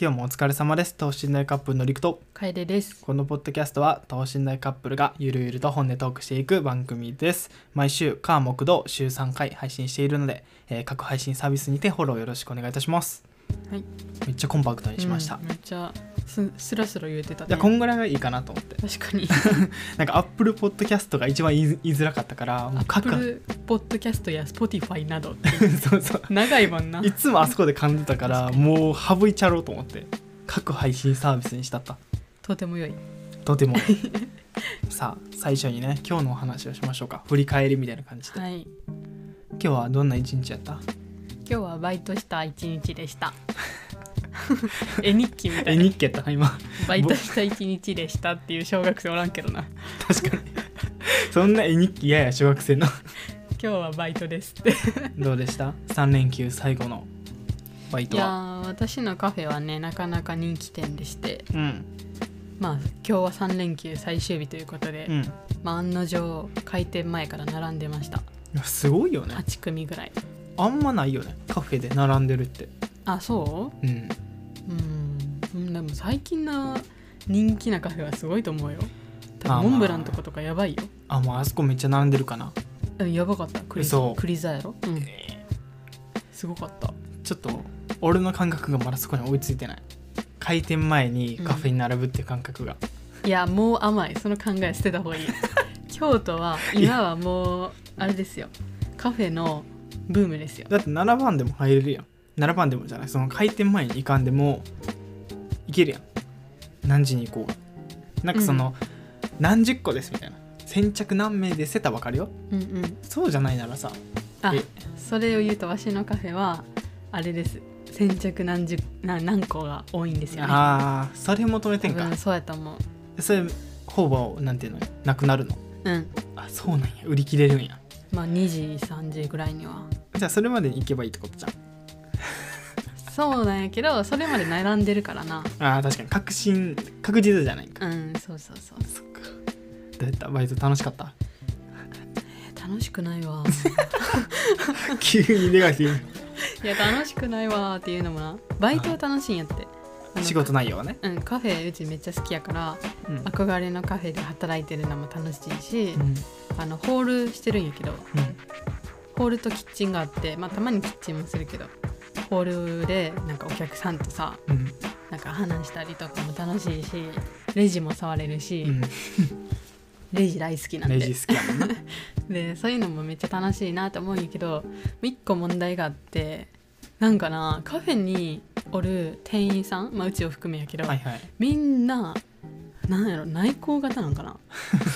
今日もお疲れ様です。等身大カップルのりくと。楓です。このポッドキャストは等身大カップルがゆるゆると本音トークしていく番組です。毎週火木土週3回配信しているので、えー各配信サービスにてフォローよろしくお願いいたします。はい。めっちゃコンパクトにしました、うんめっちゃすスラスラ言えてたね。いやこんぐらいがいいかなと思って。確かに。なんかアップルポッドキャストが一番言いづらかったから もう各 Apple ポッドキャストや Spotify など。っ てそうそう。長いもんな。いつもあそこで噛んでたからもう省いちゃろうと思って各配信サービスにしたった。とても良い。とてもさあ最初にね今日のお話をしましょうか。振り返りみたいな感じで、はい。今日はどんな一日やった？今日はバイトした一日でした 絵日記みたえいな。日記やった今。バイトした一日でしたっていう小学生おらんけどな。確かに。そんな絵日記嫌や小学生の。今日はバイトですって。どうでした？3連休最後のバイいやトはー私のカフェはねなかなか人気店でして。うん。まあ今日は3連休最終日ということで、うん。いまあ、案の定開店前から並んでました。やすごいよね。8組ぐらい。あんまないよねカフェで並んでるって。あそう？うんうん。うんでも最近の人気なカフェはすごいと思うよ。多分モンブランとことかやばいよ。あもうあそこめっちゃ並んでるかな。うんやばかった。クリ嘘。クリザやろ？うん。すごかった。ちょっと俺の感覚がまだそこに追いついてない。開店前にカフェに並ぶっていう感覚が、いやもう甘い。その考え捨てた方がいい。京都は今はもうあれですよ。カフェのブームですよ。だって7番でも入れるやん7番でもじゃない。その開店前に行かんでも行けるやん。何時に行こう。がなんかその、何十個ですみたいな。先着何名ですって言ったら分かるよ。うんうん。そうじゃないならさ。あえ？それを言うとわしのカフェはあれです。先着何十な何個が多いんですよね。ああそれ求めてんか。そうやと思う。それほぼなんていうの？なくなるの？うん。あそうなんや。売り切れるんや。まあ2時3時ぐらいには。じゃあそれまでに行けばいいってことじゃんそうなんやけどそれまで並んでるからな。あー確かに。確信確実じゃないんか。うんそうそうそう。そっか。どうやったバイト楽しかった？え楽しくないわ。急にネガティいや楽しくないわっていうのもな。バイトは楽しいんやって。あのブ仕事内容はね。うんカフェうちめっちゃ好きやからうん。憧れのカフェで働いてるのも楽しいしうん。あのホールしてるんやけどうん。ホールとキッチンがあってまあたまにキッチンもするけどホールでなんかお客さんとさうん。なんか話したりとかも楽しいしレジも触れるし、うん。レジ大好きなんで。レジ好きやもんな。でそういうのもめっちゃ楽しいなと思うんやけど一個問題があってなんかなカフェにおる店員さん、まあ、うちを含めやけど、はいはい。みんななんやろ内向型なんかな？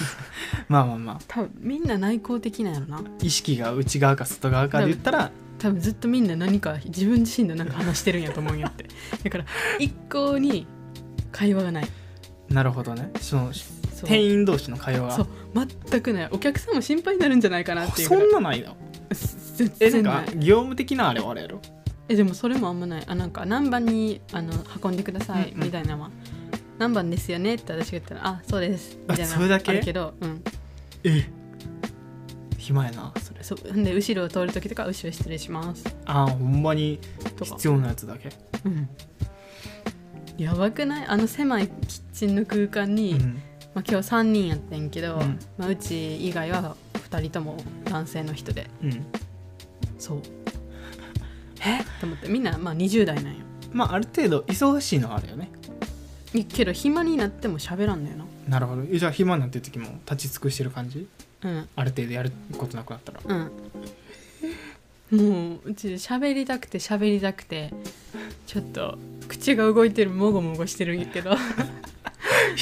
まあまあまあ。多分みんな内向的なんやろな。意識が内側か外側かで言ったら多分ずっとみんな何か自分自身で何か話してるんやと思うんやって。だから一向に会話がない。なるほどね。その店員同士の会話そう。が全くない。お客さんも心配になるんじゃないかなっていうそんなないの？全え然ない。業務的なあれはあれやろ？えでもそれもあんまない。あなんか何番にあの運んでください、うんうん。みたいなのは。何番ですよねって私が言ったらあそうです。みたいなそれだけ？あるけどうん。え？暇やなそれ。そうで後ろを通る時とか後ろ失礼します。あーほんまに必要なやつだけ。うん。やばくない？あの狭いキッチンの空間に、うん。まあ、今日3人やってんけど、うん。まあ、うち以外は2人とも男性の人で。うん。そう。え？と思って。みんなまあ20代なんよ。まあある程度忙しいのはあるよね。けど暇になっても喋らんのよな。なるほど。えじゃあ暇になってる時も立ち尽くしてる感じ？うん。ある程度やることなくなったら。うん。もううち喋りたくて喋りたくてちょっと口が動いてるもごもごしてるんやけど。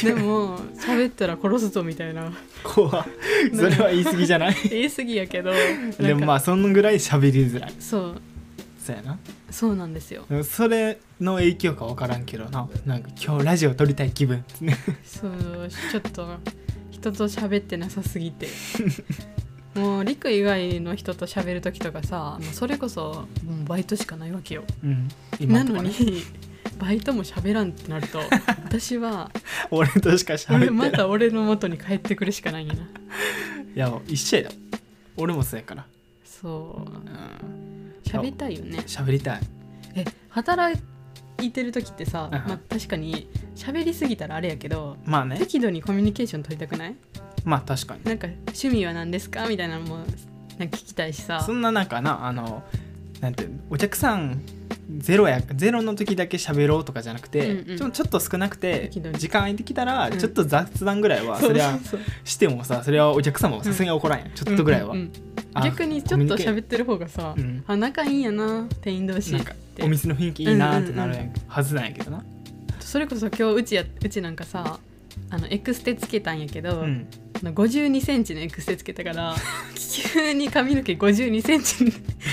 でも喋ったら殺すぞみたいな。怖それは言い過ぎじゃない？言い過ぎやけど。でもまああそのぐらい喋りづらい。そう。そうやな。そうなんですよ。でもそれの影響か分からんけどな。なんか今日ラジオ撮りたい気分。ねそうちょっと人と喋ってなさすぎて。もうリク以外の人と喋る時とかさもうそれこそもうバイトしかないわけよ。うん。ね。のにバイトも喋らんってなると私は 俺としか喋って俺また俺の元に帰ってくるしかないんやな。いや一緒や。よ俺もそうやから。そう。うん。喋りたいよね。喋りたい。え働いてる時ってさ、うん。まあ、確かに喋りすぎたらあれやけどまあね。適度にコミュニケーション取りたくない？まあ確かに。なんか趣味は何ですか？みたいなのもなんか聞きたいしさ。そんななんかなあのなんてお客さんゼロやゼロの時だけ喋ろうとかじゃなくて、うんうん。ちょちょっと少なくて時間空いてきたら、うん。ちょっと雑談ぐらいはそうそれはそうそうしてもさそれはお客様もさすがに怒らんやん、ちょっとぐらいは、うんうんあ逆にちょっと喋ってる方がさ、うん。あ仲いいんやな店員同士。なんかお店の雰囲気いいなってなるはずなんやけどな、それこそ今日うちやうちなんかさあのエクステつけたんやけど、うん。あの52センチのエクステつけたから急に髪の毛52センチに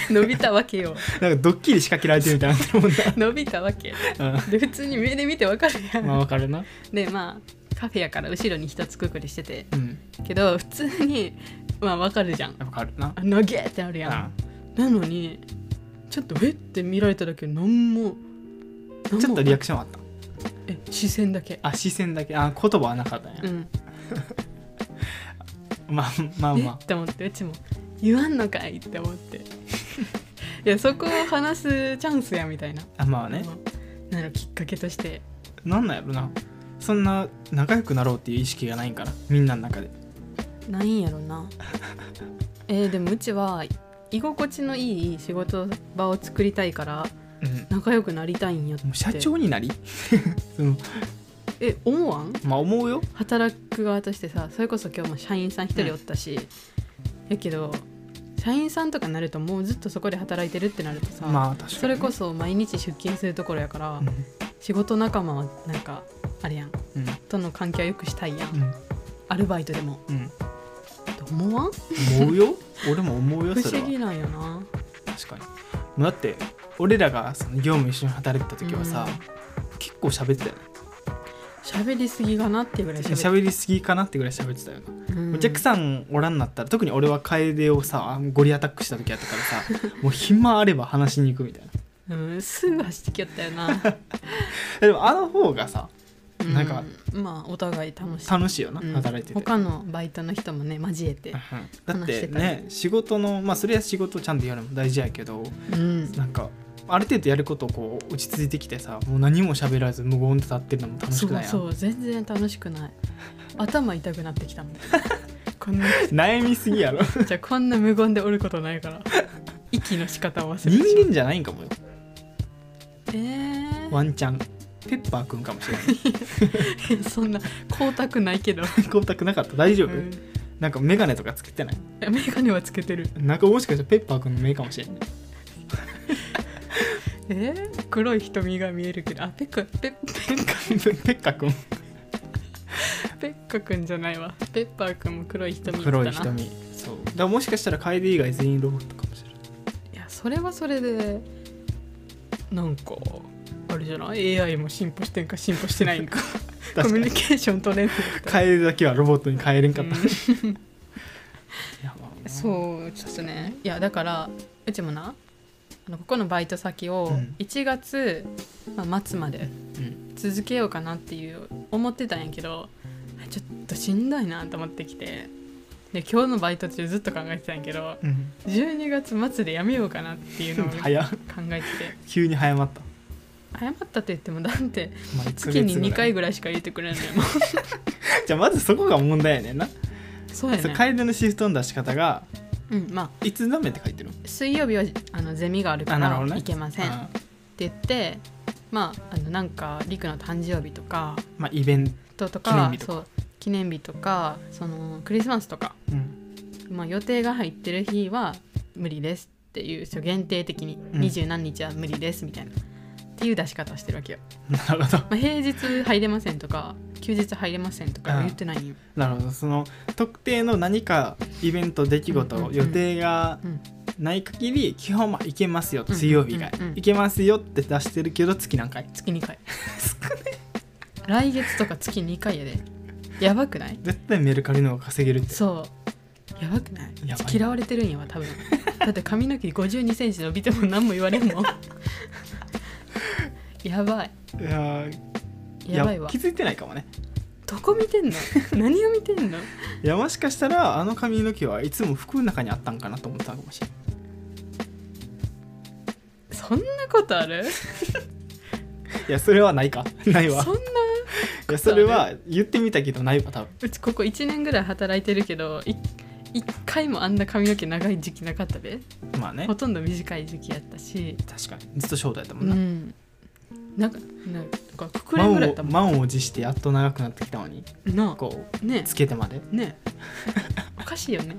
伸びたわけよ。なんかドッキリ仕掛けられてるみたいになもん 伸びたわけ。な、で普通に目で見てわかるやうん、まあんわかるな。でまあカフェやから後ろに一つくくりしてて。うん。けど普通にまあわかるじゃん。わかるな。あ投げってあるやん。なのにちょっとえって見られただけで何もうんちょっとリアククションあった。え視線だけ。あ視線だけ。あ言葉はなかったんや、うん。まあまあえ？まって思ってうちも。言わんのかいって思って。いやそこを話すチャンスやみたいな。ああまあね。うんなるきっかけとして。なんなんやろな。そんな仲良くなろうっていう意識がないんかなみんなの中でないんやろな。えーでもうちは居心地のいい仕事場を作りたいからうん。仲良くなりたいんやって。もう社長になり？そのえ思わん？まあ思うよ。働く側としてさそれこそ今日も社員さん一人おったし、やけど社員さんとかになるともうずっとそこで働いてるってなるとさ、まあ確かにそれこそ毎日出勤するところやから、うん。仕事仲間はなんかあれやん。うん。との関係はよくしたいやん、うん。アルバイトでも。うん。と思わん？思うよ？俺も思うよ不それは。思議なんよな。確かに。もうだって俺らがその業務一緒に働いてた時はさ、結構喋ってたよね。喋りすぎかなってぐらい喋喋りすぎかなってぐらい喋ってたよな、うん。お客さんおらんなったら特に俺は楓をさゴリアタックした時やったからさ もう暇あれば話しに行くみたいな。うん、すぐ走ってきよったよな。でもあの方がさうなんかまあお互い楽しい。楽しいよな、うん。働いてて。他のバイトの人もね交えてうん。だってね仕事のまあそれは仕事ちゃんとやるのも大事やけどうん。なんかある程度やることをこう落ち着いてきてさもう何も喋らず無言で立ってるのも楽しくないやん。そう全然楽しくない。頭痛くなってきたもん。こんな。悩みすぎやろ。じゃあこんな無言でおることないから息の仕方を忘れて人間じゃないんかもよ。えー。ワンチャンペッパーくんかもしれない。そんな光沢ないけど、光沢なかった。大丈夫、うん。なんか眼鏡とかつけてない？いやメガネはつけてる？なんかもしかしたらペッパーくんの目かもしれない。えー黒い瞳が見えるけど。あペッカペッペッカペッカくん。ペッカくんじゃないわ。ペッパーくんも黒い瞳黒い瞳。そう。だからもしかしたら楓以外全員ロボットかもしれない。いやそれはそれでなんかあれじゃない？AI も進歩してんか進歩してないんか。コミュニケーション取れんのやった。ら楓だけはロボットに変えれんかった、うん。そうちょっとね。いやだからうちもなあのここのバイト先をうん。1月、まあ、末までうん。続けようかなっていう思ってたんやけどちょっとしんどいなと思ってきて。で今日のバイト中ずっと考えてたんやけどうん。12月末でやめようかなっていうのを考えてて。急に早まった、謝ったと言ってもだってまあ、月に2回ぐぐらいしか言ってくれないもん。じゃあまずそこが問題やねんな、そうやね。楓のシフトの出し方がうんまあいつダメって書いてる水曜日はあのゼミがあるから行けません。ってあ言ってまああのなんかりくの誕生日とかまあイベント、ととか記念日とか。そう記念日とかそのクリスマスとか、うん、まあ、予定が入ってる日は無理ですっていう限定的に。うん。二十何日は無理ですみたいな、っていう出し方をしてるわけよ、なるほど。まあ、平日入れませんとか休日入れませんとかは言ってないんよ、なるほど。その特定の何かイベント出来事、うんうんうん予定がうん。ない限り基本まあ行けますようん水曜日以外、うん。うん行けますよって出してるけど月何回？月2回。来月とか月2回やで。やばくない？絶対メルカリの方が稼げるって。そう。やばくない？やばい。嫌われてるんやわ多分。だって髪の毛5 2センチ伸びても何も言われんもん やばい。いやーやばいわ。気づいてないかもね。どこ見てんの？何を見てんの？いやもしかしたらあの髪の毛はいつも服の中にあったんかなと思ったかもしれないそんなことある？いやそれはないか。ないわ。そんないやそれは言ってみたけどないわ多分。うちここ1年ぐらい働いてるけどい一回もあんな髪の毛長い時期なかったで。まあね。ほとんど短い時期やったし。確かに。ずっとショートやったもうんな、んなんかなんかくくれん満ぐらいたもん。を満を持してやっと長くなってきたのに。なこうあねつけてまで。ねおかしいよね。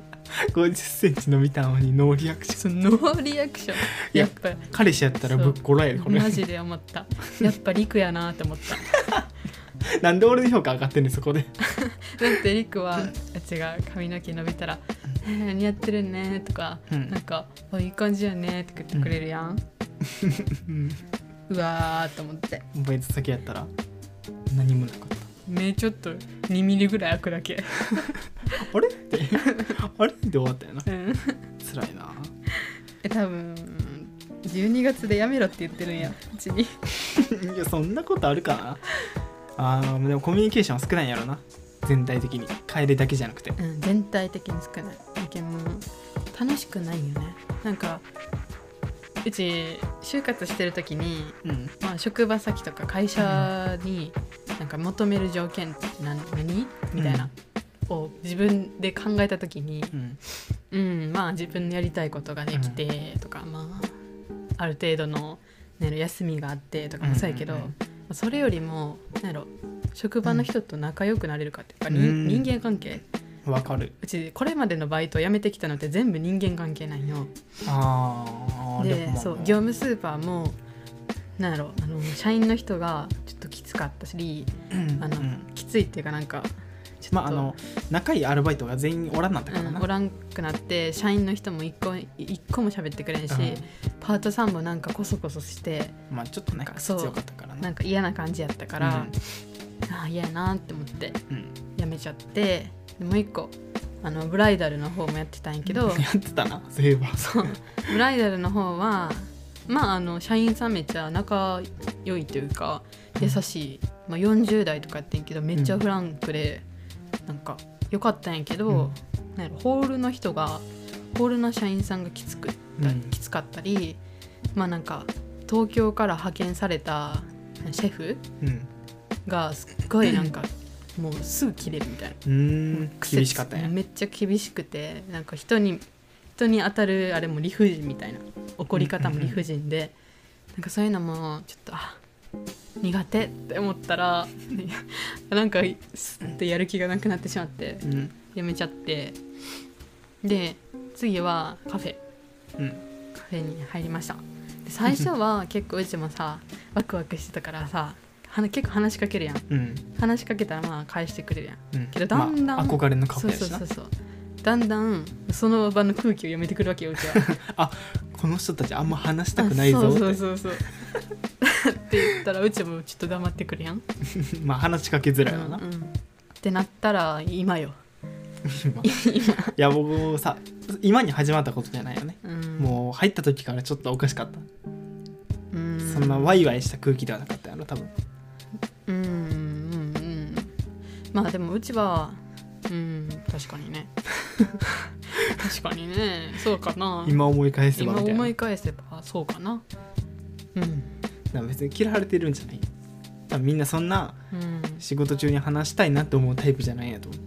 5 0ンチ伸びたのにノーリアクション。そのノーリアクション。いややっぱ彼氏やったらぶっこらえるこれマジで思った。やっぱリクやなって思った。なんで俺の評価上がってんねんそこで。だってリクはうちが髪の毛伸びたら「えー、似合ってるね」とか、うん。なんか「あいい感じやね」って言ってくれるやん、うんうわーと思って。バイト先やったら何もなかった。目ちょっと2ミリぐらい開くだけ、あれ？って。あれ？って終わったよな。うん、辛いな。え多分12月でやめろって言ってるんやうちに。いやそんなことあるかな。あーでもコミュニケーションは少ないんやろな。全体的に。帰りだけじゃなくて。うん、全体的に少ない。だけどもう楽しくないよね。なんかうち就活してる時に、うん。まあ、職場先とか会社になんか求める条件って何何みたいな、を自分で考えた時に、うん。うん、まあ自分のやりたいことができてとか、まあある程度の、ね、休みがあってとかもそうやけど、うん。うんうんそれよりもなんやろ職場の人と仲良くなれるかっていうか、人間関係わかる。うちこれまでのバイトを辞めてきたのって全部人間関係なんよ。ああでそう業務スーパーもなんやろあの社員の人がちょっときつかったしあの、きついっていうかなんかちょっと、まああの仲いいアルバイトが全員おらんなったからな、うんおらんくなって社員の人も一個一個も喋ってくれんし、うん。パートさんもなんかコソコソしてまあちょっとねなんかそう強かったからね。なんか嫌な感じやったから、ああ嫌やなって思ってうんうん。辞めちゃってでもう一個あのブライダルの方もやってたんやけど やってたなそういえば。そうブライダルの方はまああの社員さんめっちゃ仲良いというか優しい、まあ、40代とかやってんけどめっちゃフランクで、なんか良かったんやけど、うん。なんやろホールの人がホールの社員さんがきつくきつかったりまあなんか東京から派遣されたシェフうん。がすっごいなんか もうすぐ切れるみたいな。うーん厳しかったんや。めっちゃ厳しくてなんか人に人に当たるあれも理不尽みたいな。怒り方も理不尽で、なんかそういうのもちょっとあ苦手って思ったら なんかスッてやる気がなくなってしまってうん。やめちゃって。で次はカフェ。うん。カフェに入りました。で最初は結構うちもさワクワクしてたからさ結構話しかけるやん。うん。話しかけたらまあ返してくれるやん。うん。けどだんだんまあ、憧れのカフそうそうそうそう。だんだんその場の空気を読めてくるわけようちは。この人たちあんま話したくないぞあって。そうそうそうそう。って言ったらうちもちょっと黙ってくるやん。まあ話しかけづらいわな、うんうん。ってなったら今よ。今。いや僕さ今に始まったことじゃないよね、うん。もう入った時からちょっとおかしかった、うん。そんなワイワイした空気ではなかったやろ多分うんうんうんまあでもうちはうん確かにね。確かにね。そうかな。今思い返せば今みたいな。思い返せばそうかな。うん。だから別に嫌われてるんじゃない。多分みんなそんなうん。仕事中に話したいなって思うタイプじゃないんやと思う。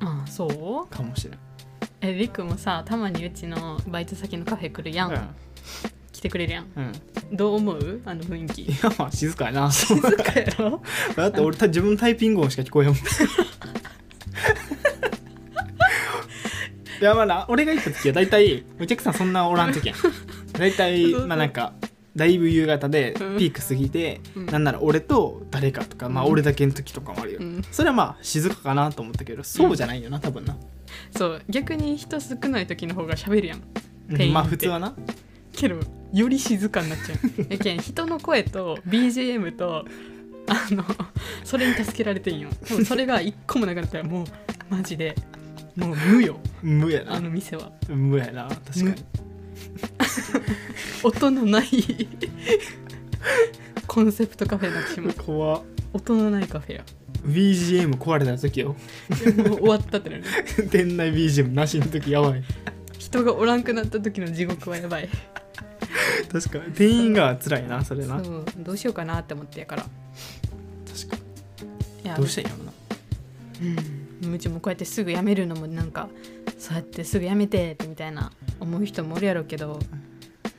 あそう？かもしれん。えりくもさたまにうちのバイト先のカフェ来るやん、来てくれるやん。うん、うん、どう思う？あの雰囲気。いやまあ静かやな。静かやろ？だって俺た自分のタイピング音しか聞こえへんもん。いやまあな俺が行った時は大体お客さんそんなおらん時やん。大体まあなんかだいぶ夕方でうん。ピーク過ぎて、うん。なんなら俺と誰かとか、まあうん。俺だけの時とかもあるよ、うん。それはまあ静かかなと思ったけどそうじゃないよな多分な、そう。逆に人少ない時の方が喋るやん。まあ普通はな。けどより静かになっちゃう。やけん人の声と BGM とあのそれに助けられてんよ。多分それが一個もなくなったらもうマジでもう無よ。無やあなの店は。無やな確かに。音のないコンセプトカフェになってしまう。怖っ。音のないカフェや。BGM 壊れた時よ。でもう終わったってなる。店内 BGM なしの時やばい。人がおらんくなった時の地獄はやばい確かに。店員が辛いなそれな。確そう。どうしようかなって思ってやから。かいやにどうしたらいいんやろな。うん。うちもこうやってすぐ辞めるのもなんかそうやってすぐ辞めてってみたいな思う人もおるやろうけど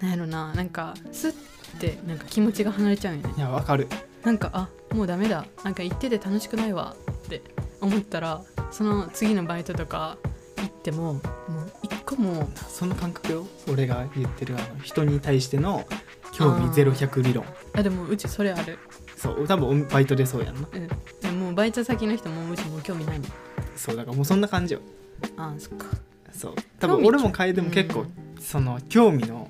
なんやろななんかスッてなんか気持ちが離れちゃうんよね。いやわかる。なんかあもうダメだ。なんか行ってて楽しくないわって思ったらその次のバイトとか行ってももう一個もその感覚よ俺が言ってるあの人に対しての興味ゼロ100理論。あでもうちそれある。そう多分バイトでそうやんな。うん。でももうバイト先の人もうちもう興味ないもん。そうだからもうそんな感じよ。あそっか。そう。多分俺も楓でも結構、うん。その興味の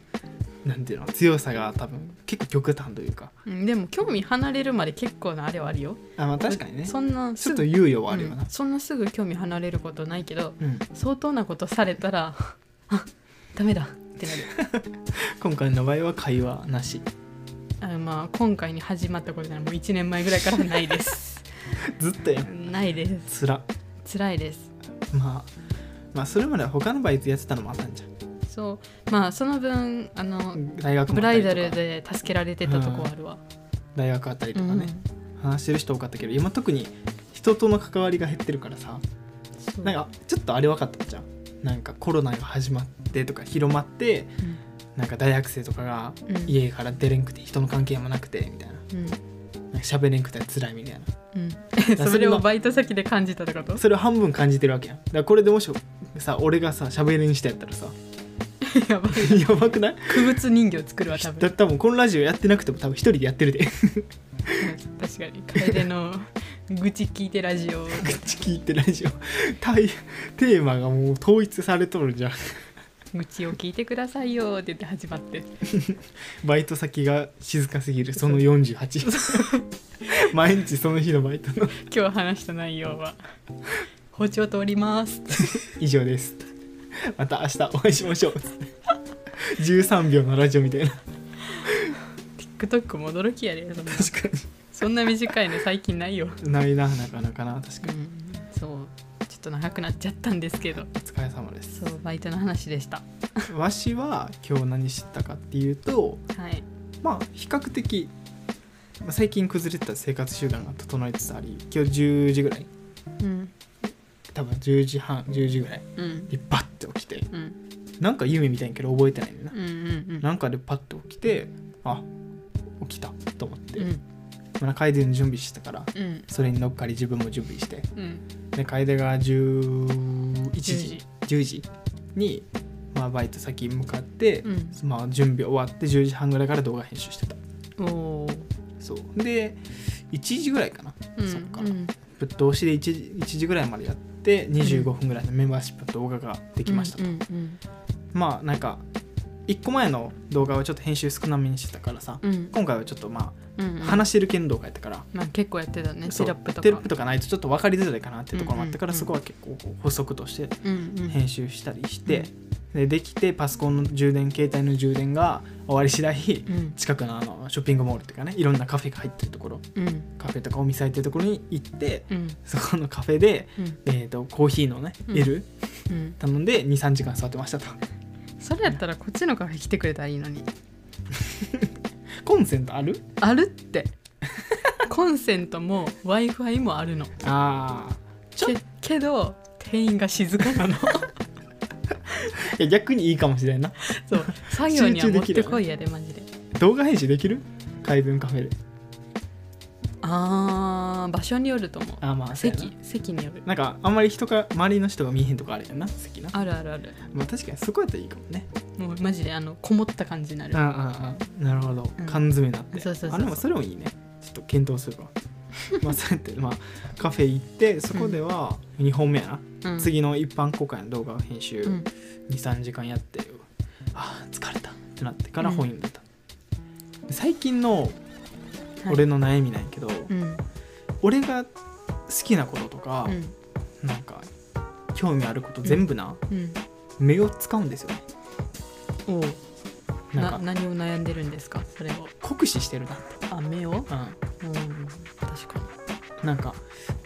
なんていうの強さが多分結構極端というか。うんでも興味離れるまで結構なあれはあるよ。あまあ確かにね。そんなちょっと猶予はあるよな。うん、そんなすぐ興味離れることないけどうん。相当なことされたら あダメだってなる。今回の場合は会話なし。あまあ今回に始まったことならもう1年前ぐらいからないです。ずっとやん。ないです。つら辛いです。まあまあそれまでは他のバイトやってたのもあったんじゃそう。まあその分あのん大学もブライダルで助けられてたとこはあるわ、大学あったりとうん。かね、話してる人多かったけど今特に人との関わりが減ってるからさ。なんかちょっとあれ分かったじゃん。なんかコロナが始まってとか広まってなんか大学生とかがうん。うん家から出れんくて人の関係もなくてみたいな。うん。なんか喋れんくて辛いみたいな。うん、それをバイト先で感じたってことそれを半分感じてるわけやん。だからこれでもしさ俺がさ喋れん人やったらさ やばいやばくない？区別人形作るわ多だ分多分このラジオやってなくても多分一人でやってるで。う ん確かに。楓の愚痴聞いてラジオ。口聞いてラジオ。テーマがもう統一されとるじゃん。愚痴を聞いてくださいよって言って始まって。バイト先が静かすぎるその48毎日その日のバイトの。今日話した内容は包丁通ります。以上です また明日お会いしましょう。13秒のラジオみたいな。TikTok も驚きやでそんな。確かそんな短いの最近ないよ、にないななかなかな。確かに。うん、そう。ちょっと長くなっちゃったんですけど。お疲れ様です。そうバイトの話でした。わしは今日何知ったかっていうとはい。まあ比較的まあ最近崩れてた生活習慣が整えつつあり今日10時ぐらいうん多分10時半10時ぐらいうん。にバッて起きてうん。なんか夢みたいんやけど覚えてないねんな。うんうんうん。なんかでパッと起きてあ起きたと思って、うん。まあ、楓の準備してたからうん。それに乗っかり自分も準備して。うん。で楓が11時10 10時に、まあ、バイト先に向かって、うん。まあ、準備終わって10時半ぐらいから動画編集してた。そう。で1時ぐらいかな、うん。そっから。うん。ぶっ通しで 1, 時1時ぐらいまでやって25分ぐらいのメンバーシップの動画ができましたまあなんか1個前の動画はちょっと編集少なめにしてたからさ、うん。うん今回はちょっとまうんうん。あ話してる系の動画やったから、まあ結構やってたねテロップとか。テロップとかないとちょっと分かりづらいかなっていうところもあったから、そこは結構補足として編集したりして、でできてパソコンの充電携帯の充電が終わり次第うん。近くのあのショッピングモールっていうかねいろんなカフェが入ってるところ。うん。カフェとかお店入ってるところに行ってうん。そこのカフェで、うん。えー、とコーヒーのねうん。L うん。頼んで23時間座ってましたと。それやったらこっちのカフェ来てくれたらいいのに。コンセントある？あるって。コンセントも w i f i もあるの。ああけど店員が静かなの いや逆にいいかもしれんな。そう作業には持ってこいやでマジで。動画編集できる？海文カフェで。あー場所によると思う。あーまあそうやな。席席による。なんかあんまり人が周りの人が見えへんとこあるやんな席な。あるあるある。まあ確かにそこやったらいいかもね。もうマジであのこもった感じになる。ああああなるほど。うん。缶詰になって、そうそうそうそう。あでもそれもいいね。ちょっと検討するわまあそうやってまあカフェ行ってそこでは2本目やな、うん。次の一般公開の動画を編集うん。23時間やって、ああ疲れた。ってなってから本読んでた、で最近のはい。俺の悩みなんやけど、うん。俺が好きなこととかう、ん。なんか興味あること全部な、うん。目を使うんですよね。おう。なんか。な何を悩んでるんですか？それを。酷使してるなって、あ目を？うん、うん確かなんか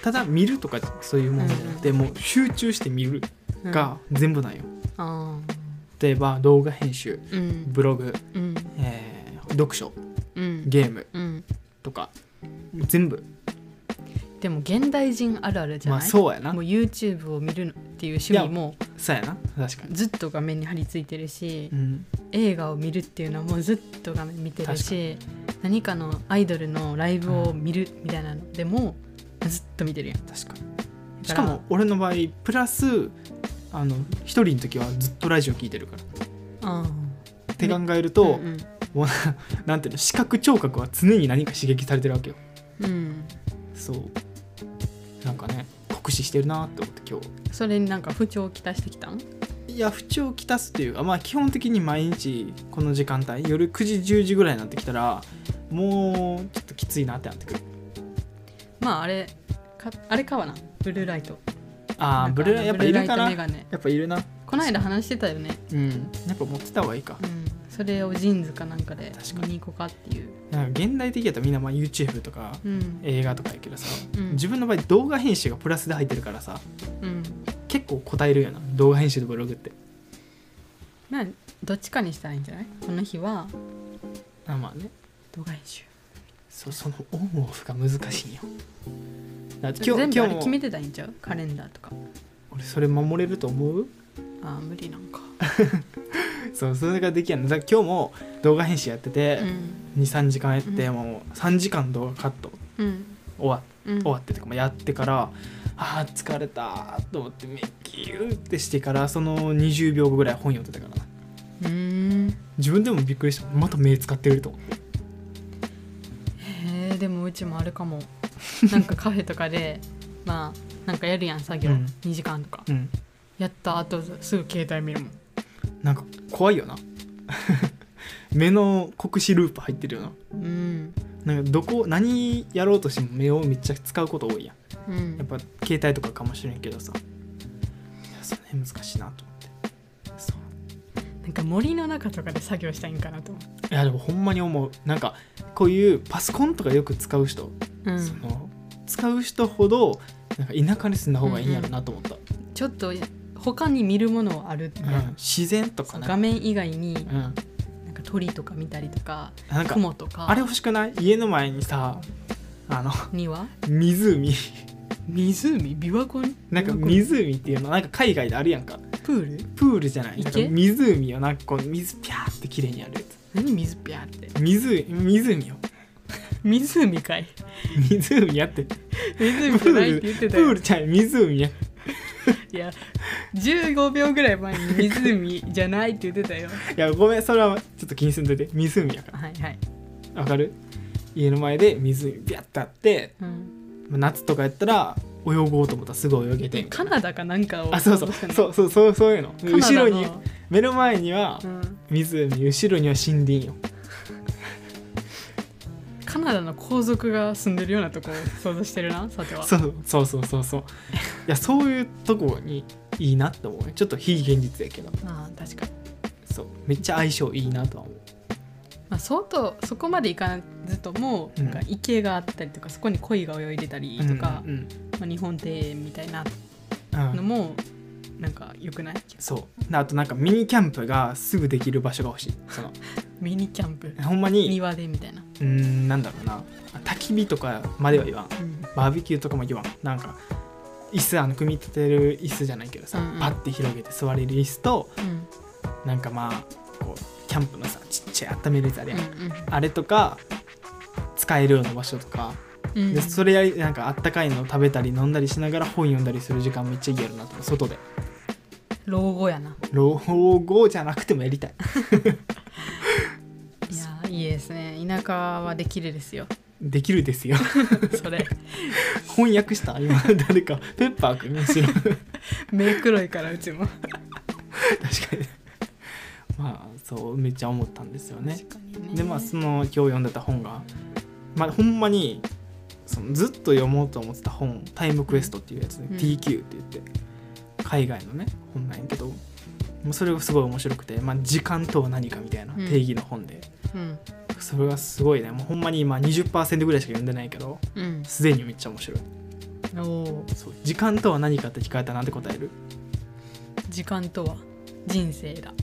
ただ見るとかそういうものじゃなくて、もう集中して見るにが全部なんよ、あ例えば動画編集ーうん。ブログ、うん。読書うん。ゲームうん。とか全部。でも現代人あるあるじゃまない、あそうやな。もう YouTube を見るっていう趣味もそうやな。確かに、ずっと画面に張り付いてるし、うん、映画を見るっていうのはもうずっと画面見てるし何かのアイドルのライブを見るみたいなのでもずっと見てるやん。確かに。しからも俺の場合プラスあの一人の時はずっとラジオ聞いてるから。あって考えるあと、うんもう なんていうの視覚聴覚は常に何か刺激されてるわけよ。うん。そう。なんかね酷使してるなって思って今それになんか不調をきたしてきたん？日いや不調をきたすっていうかまあ基本的に毎日この時間帯夜9時10時ぐらいになってきたらもうちょっときついなってなってくる。まああれかあれかわなブルーライト。ああブルーライやっぱいるかな？やっぱいるな。この間話してたよね。うん。やっぱ持ってた方がいいか。うん。それをジーンズかなんかで確かに。行こうかっていう。なんか現代的やったらみんなまあ YouTube とかうん。映画とかやけどさ、うん。自分の場合動画編集がプラスで入ってるからさ。うん結構答えるよな動画編集とブログって。まあどっちかにしたらいいんじゃない？この日はあまあね。動画編集。そそのオンオフが難しいんよ。だって今全日今日も。部あれ決めてたらいいんちゃう？カレンダーとか。俺それ守れると思う？ああ無理なんか。そうそれができやん。のだから今日も動画編集やっててう、ん。23時間やって、うんもう3時間動画カット。うん。終わうん終わってとかもやってからあー疲れたと思ってめギューってしてからその20秒後ぐらい本読んでたからな。うー。ん自分でもびっくりした。また目使ってると。思ってへえでもうちもあるかも。なんかカフェとかで まあなんかやるやん作業、うん。2時間とか。うん。やった後すぐ携帯見るもん。なんか怖いよな。目の酷使ループ入ってるよな。うんなんかどこ何やろうとしても目をめっちゃ使うこと多いやん。うん。やっぱ携帯とかかもしれんけどさ。いやその辺難しいなと思って。そう。なんか森の中とかで作業したいんかなと思いやでもほんまに思う。なんかこういうパソコンとかよく使う人、う、うん、その使う人ほどなんか田舎に住んだ方がいいんやろなと思った、ちょっと他に見るものはあるって、う。ん。自然とかね。画面以外にうんか鳥とか見たりとかなんか雲とか。あれ欲しくない？家の前にさあの庭？湖。湖？琵琶湖に？なんか湖湖っていうのなんか海外であるやんか。プール？プールじゃない。なんか池湖をなんかこう水ピャーって綺麗にやるや何水ピャーって。つ湖湖よ湖かい。湖やって。湖じゃないって言ってたよ。プールちゃう湖や いや15秒ぐらい前に湖じゃないって言ってたよ。いやごめんそれはちょっと気にすんといて。湖やかはいはい、らわかる？家の前で湖ビャッてあってうん、まあ夏とかやったら泳ごうと思ったらすぐ泳げてカナダかなんかをあそうそう。そうそうそうそういうの。カナダの。後ろに目の前にはうん、湖。後ろには森林よカナダの皇族が住んでるようなとこを想像してるな さては。そうそうそうそうそう。いやそういうとこにいいなって思う。ちょっと非現実やけど。ああ確かに、そう。めっちゃ相性いいなとは思う。まあ、相当そこまでいかずとも、うん。なんか池があったりとかそこに鯉が泳いでたりとか、うんまあ、日本庭園みたいなうんうん。のもなんか良くない？そう。であとなんかミニキャンプがすぐできる場所が欲しい。その。ミニキャンプ？ほんまに？庭でみたいな、うーんなんだろうな。焚き火とかまでは言わん。うん。バーベキューとかも言わん。なんか椅子あの組み立てる椅子じゃないけどさ、うんうん。パッて広げて座れる椅子とうん。なんかまあこうキャンプのさちっちゃい温めるやつあるやん、うんあれとか使えるような場所とか、うん。でそれやりなんかあったかいの食べたり飲んだりしながら本読んだりする時間めっちゃいいやるなと外で老後やな。老後じゃなくてもやりたい。いやいいですね。田舎はできるですよ。できるですよ。それ。翻訳した今誰かペッパーくんむしろ目黒いからうちも。確かに。まあそうめっちゃ思ったんですよね。ね。でまあその今日読んでた本がまあほんまにそのずっと読もうと思ってた本「タイムクエスト」っていうやつで、うん。TQ って言って海外のね本なんやけどもうそれがすごい面白くて、まあ、時間とは何かみたいなうん。定義の本で、うん。それがすごいね。もうほんまに今20%ぐらいしか読んでないけどうん。すでにめっちゃ面白い。おおそう時間とは何かって聞かれたらなんて答える？時間とは人生だ。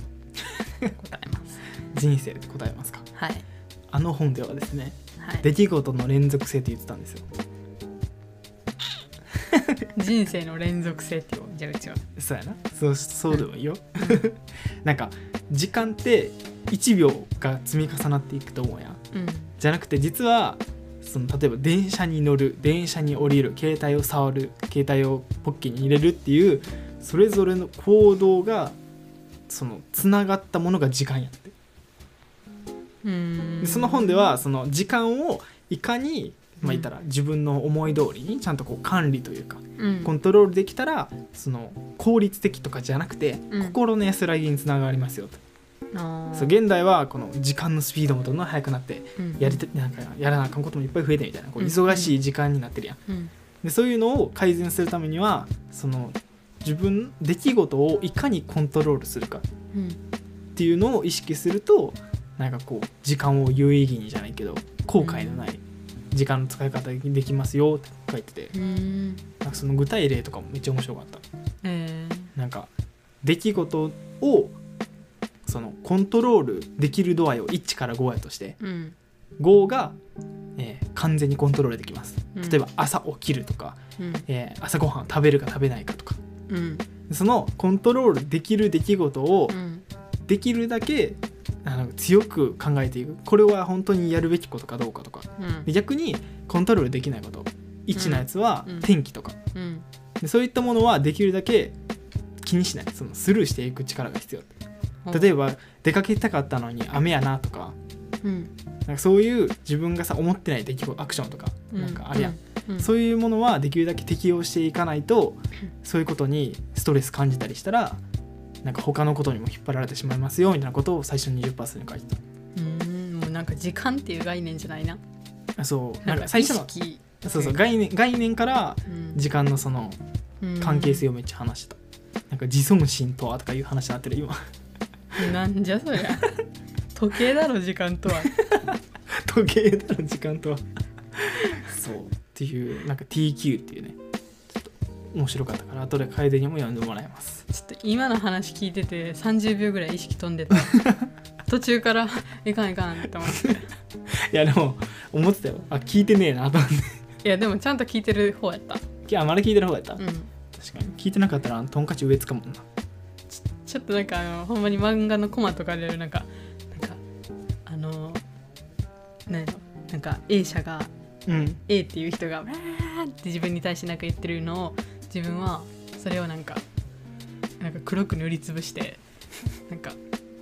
答えます。人生って答えますか？はい。あの本ではですねはい、出来事の連続性って言ってたんですよ。人生の連続性っていうじゃあうちは。そうやな。そうそうでもいいよ。なんか時間って1秒が積み重なっていくと思うや。んうん。じゃなくて実はその例えば電車に乗る電車に降りる携帯を触る携帯をポッケに入れるっていうそれぞれの行動がそのつながったものが時間やって。うん。でその本ではその時間をいかにまあ言ったら自分の思い通りにちゃんとこう管理というかうん。コントロールできたらその効率的とかじゃなくてうん。心の安らぎにつながりますよと、そう現代はこの時間のスピードもどんどん速くなってうん。やりたなんかやらなあかんこともいっぱい増えてみたいなこううん。忙しい時間になってるやん。うん。でそういうのを改善するためにはその自分出来事をいかにコントロールするかうんっていうのを意識するとなんかこう時間を有意義にじゃないけど後悔のない時間の使い方できますよって書いててうん。なんかその具体例とかもめっちゃ面白かった。えなんか出来事をそのコントロールできる度合いを1から5やとしてーうん。5が、えー完全にコントロールできます。うん。例えば朝起きるとか、うん。えー朝ごはん食べるか食べないかとか。うん。そのコントロールできる出来事をうん。できるだけあの強く考えていく。これは本当にやるべきことかどうかとか。うん。で逆にコントロールできないこと。1のやつはうん。天気とか。うん。でそういったものはできるだけ気にしない。そのスルーしていく力が必要。例えば出かけたかったのに雨やなとか。うん。なんかそういう自分がさ思ってない出来事アクションとかなんかあるやん、うん。そういうものはできるだけ適応していかないとそういうことにストレス感じたりしたらなんか他のことにも引っ張られてしまいますよみたいなことを最初に20%に書いてうんもうなんか時間っていう概念じゃないな。そうなんんか最初のそうそう概念概念からうん。時間のその関係性をめっちゃ話した、なんか自尊心とはとかいう話になってる今。うんなんじゃそりゃ。時計だろ時間とは。時計だの時間とは。そうっていうなんか TQ っていうね面白かったから後で楓にも読んでもらいます。ちょっと今の話聞いてて30秒ぐらい意識飛んでた。途中からいかんいかんって思って。いやでも思ってたよ。あ聞いてねえなと思って。いやでもちゃんと聞いてる方やった。いやまだ聞いてる方やった、うん。確かに。聞いてなかったらトンカチ上つかもんなちょっとなんかあのほんまに漫画のコマとかでなんかなんかあのなんやろ。なんか A 社がうん。A っていう人がわーって自分に対してなんか言ってるのを自分はそれをなんかなんか黒く塗りつぶしてなんか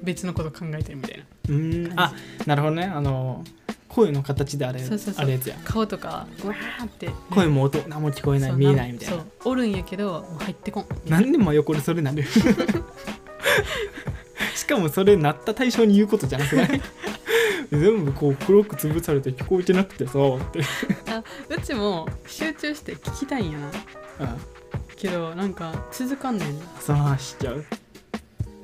別のこと考えてるみたいな。うーん。あなるほどね。あの声の形であれそうそうそう。あれやつや。顔とかわーって。声も音何も聞こえない見えないみたいな。そうおるんやけどもう入ってこん。なんで真横でそれなる？しかもそれなった対象に言うことじゃなくない？全部こう黒く潰されて聞こえてなくてさって、あうちも集中して聞きたいんやな。うん、けどなんか続かんねんしちゃう？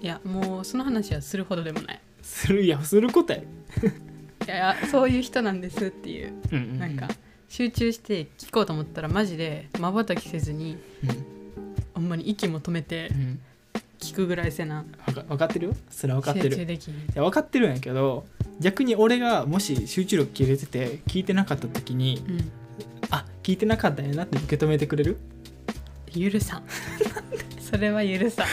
いやもうその話はするほどでもない。するいやすることや、いやそういう人なんですっていう。うんうんうん。なんか集中して聞こうと思ったらマジでまばたきせずにほんまに息も止めて聞くぐらいせな。わか分かってるよ？それは分かって集る。い中できひん。や分かってるんやけど逆に俺がもし集中力切れてて聞いてなかった時にうん。あ聞いてなかったんやなって受け止めてくれる？許さん。それは許さ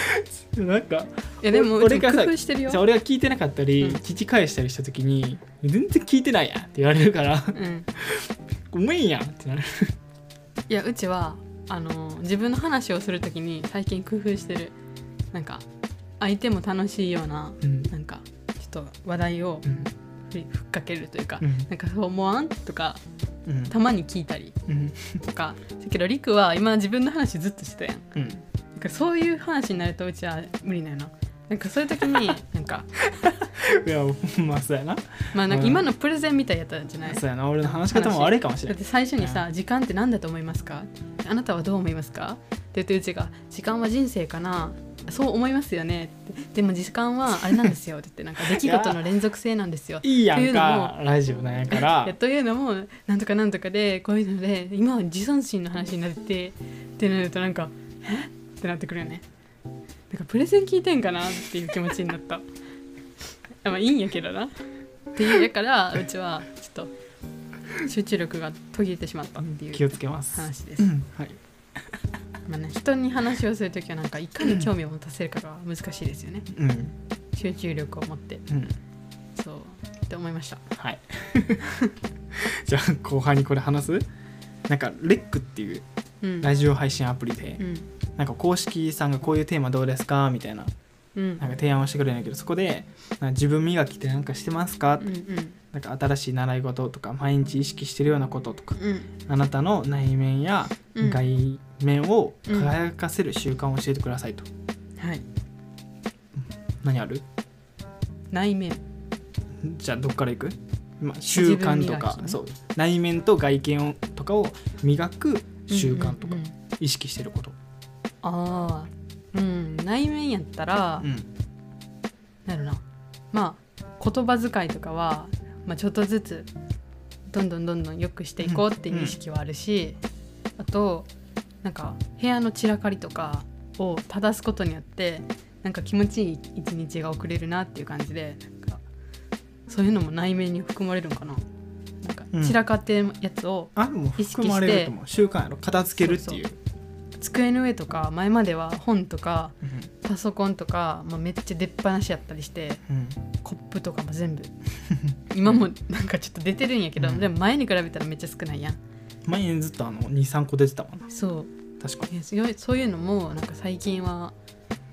ん。なんかいやでも俺がさ工夫してるよ。じゃあ俺が聞いてなかったり、うん。聞き返したりした時に全然聞いてないやんって言われるから。うん。ごめんやんってなる。いやうちはあの自分の話をするときに最近工夫してる。なんか相手も楽しいようなうん。なんかちょっと話題をうんふふっかけるというか、うん。なんかそう思わんとかうん。たまに聞いたりうん。とか。だけどりくは今自分の話ずっとしてたやん。うん。なんかそういう話になるとうちは無理なの。なんかそういう時に なんか。いやまあそうやな。まあなんかうん。今のプレゼンみたいやったんじゃない？そうやな。俺の話し方も悪いかもしれないだって最初にさ「時間って何だと思いますか?」あなたはどう思いますか?」って言ってうちが「時間は人生かな?」そう思いますよねでも時間はあれなんですよって言ってなんか出来事の連続性なんですよ。いいやっていうんのかラジオなんやから。というのもなんとかなんとかでこういうので今は自尊心の話になってってなるとなんか「え？っ?」てなってくるよね。なんかプレゼン聞いてんかなっていう気持ちになった。まあいいんやけどな。っていうやからうちはちょっと集中力が途切れてしまったっていう気をつけます。話です、うんはいまあね、人に話をするときはなんかいかに興味を持たせるかが難しいですよね。うん。集中力を持って。うん。そう。って思いました。はい。じゃあ後半にこれ話す？なんかレックっていううん。ラジオ配信アプリで、うん。なんか公式さんがこういうテーマどうですかみたいなうん。なんか提案をしてくれるんだけどそこで自分磨きってなんかしてますか、うんうんなんか新しい習い事とか毎日意識してるようなこととかうん。あなたの内面やうん。外面を輝かせる習慣を教えてくださいと、はい。何ある？内面。じゃあどっからいく、まあ、習慣とか、ね。そう。内面と外見をとかを磨く習慣とかうん。うんうん意識してること、ああうん。内面やったら、うん。なるな。まあ言葉遣いとかは、まあ、ちょっとずつどんどんどんどん良くしていこうっていう意識はあるし、あとなんか部屋の散らかりとかを正すことによってなんか気持ちいい一日が送れるなっていう感じでなんかそういうのも内面に含まれるのかな。なんかうん。散らかってるやつを意識して含まれると思う。習慣やろ。片付けるっていう机の上とか前までは本とかうん。パソコンとか、まあ、めっちゃ出っ放しやったりしてうん。コップとかも全部。今もなんかちょっと出てるんやけど、うん。でも前に比べたらめっちゃ少ないやん。前にずっとあの23個出てたもんな。そう確かに。えそういうのもなんか最近は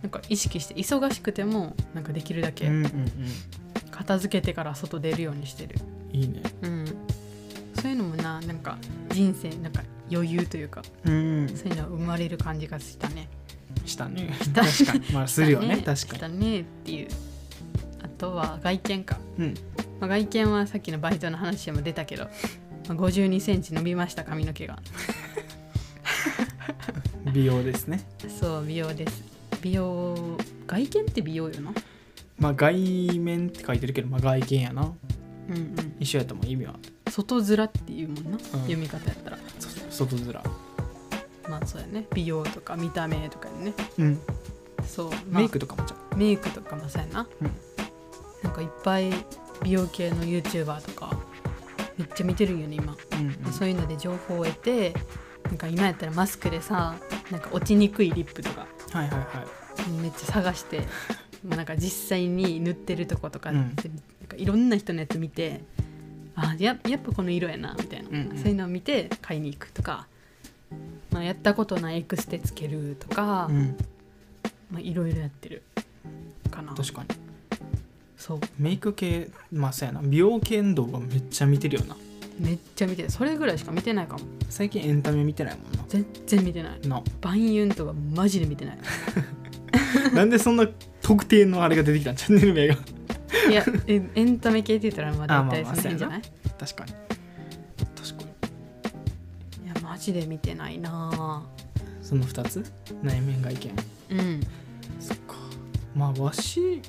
なんか意識して忙しくてもなんかできるだけ片付けてから外出るようにしてる、うんいいね。うん、そういうのもななんか人生なんか余裕というかうん。そういうのは生まれる感じがしたね。したね。した確かに。まあ するよね。確かしたねっていう。あとは外見か、にうん。まあ、外見はさっきのバイトの話でも出たけど、まあ、5 2センチ伸びました髪の毛が。美容ですね。そう美容です。美容外見って美容よな？まあ外面って書いてるけど、まあ、外見やな。うんうん。一緒やったもん意味は外面っていうもんな、読み方やったら。そ外面。まあそうやね。美容とか見た目とかね。うん。そう、まあメイクとかもじゃんメイクとかもそうやな、うん。なんかいっぱい美容系の YouTuber とかめっちゃ見てるんよね今、うんそういうので情報を得てなんか今やったらマスクでさなんか落ちにくいリップとかはいはいはい。めっちゃ探して まあなんか実際に塗ってるとことか,、うん。なんかいろんな人のやつ見てあややっぱこの色やなみたいな、うんうん。そういうのを見て買いに行くとか、まあ、やったことないエクステつけるとか、うん。まあ、いろいろやってるかな。確かに。そう。メイク系まあそうやな。美容系の動画めっちゃ見てるよな。めっちゃ見てる。それぐらいしか見てないかも。最近エンタメ見てないもんな。全然見てない。な。万ユンとかマジで見てない。なんでそんな特定のあれが出てきたん？チャンネル名がいやえエンタメ系って言ったらまああまあ大体まあその辺じゃない？確かに。確かに。いやマジで見てないな。その2つ？内面外見。うん。そっか。まあわし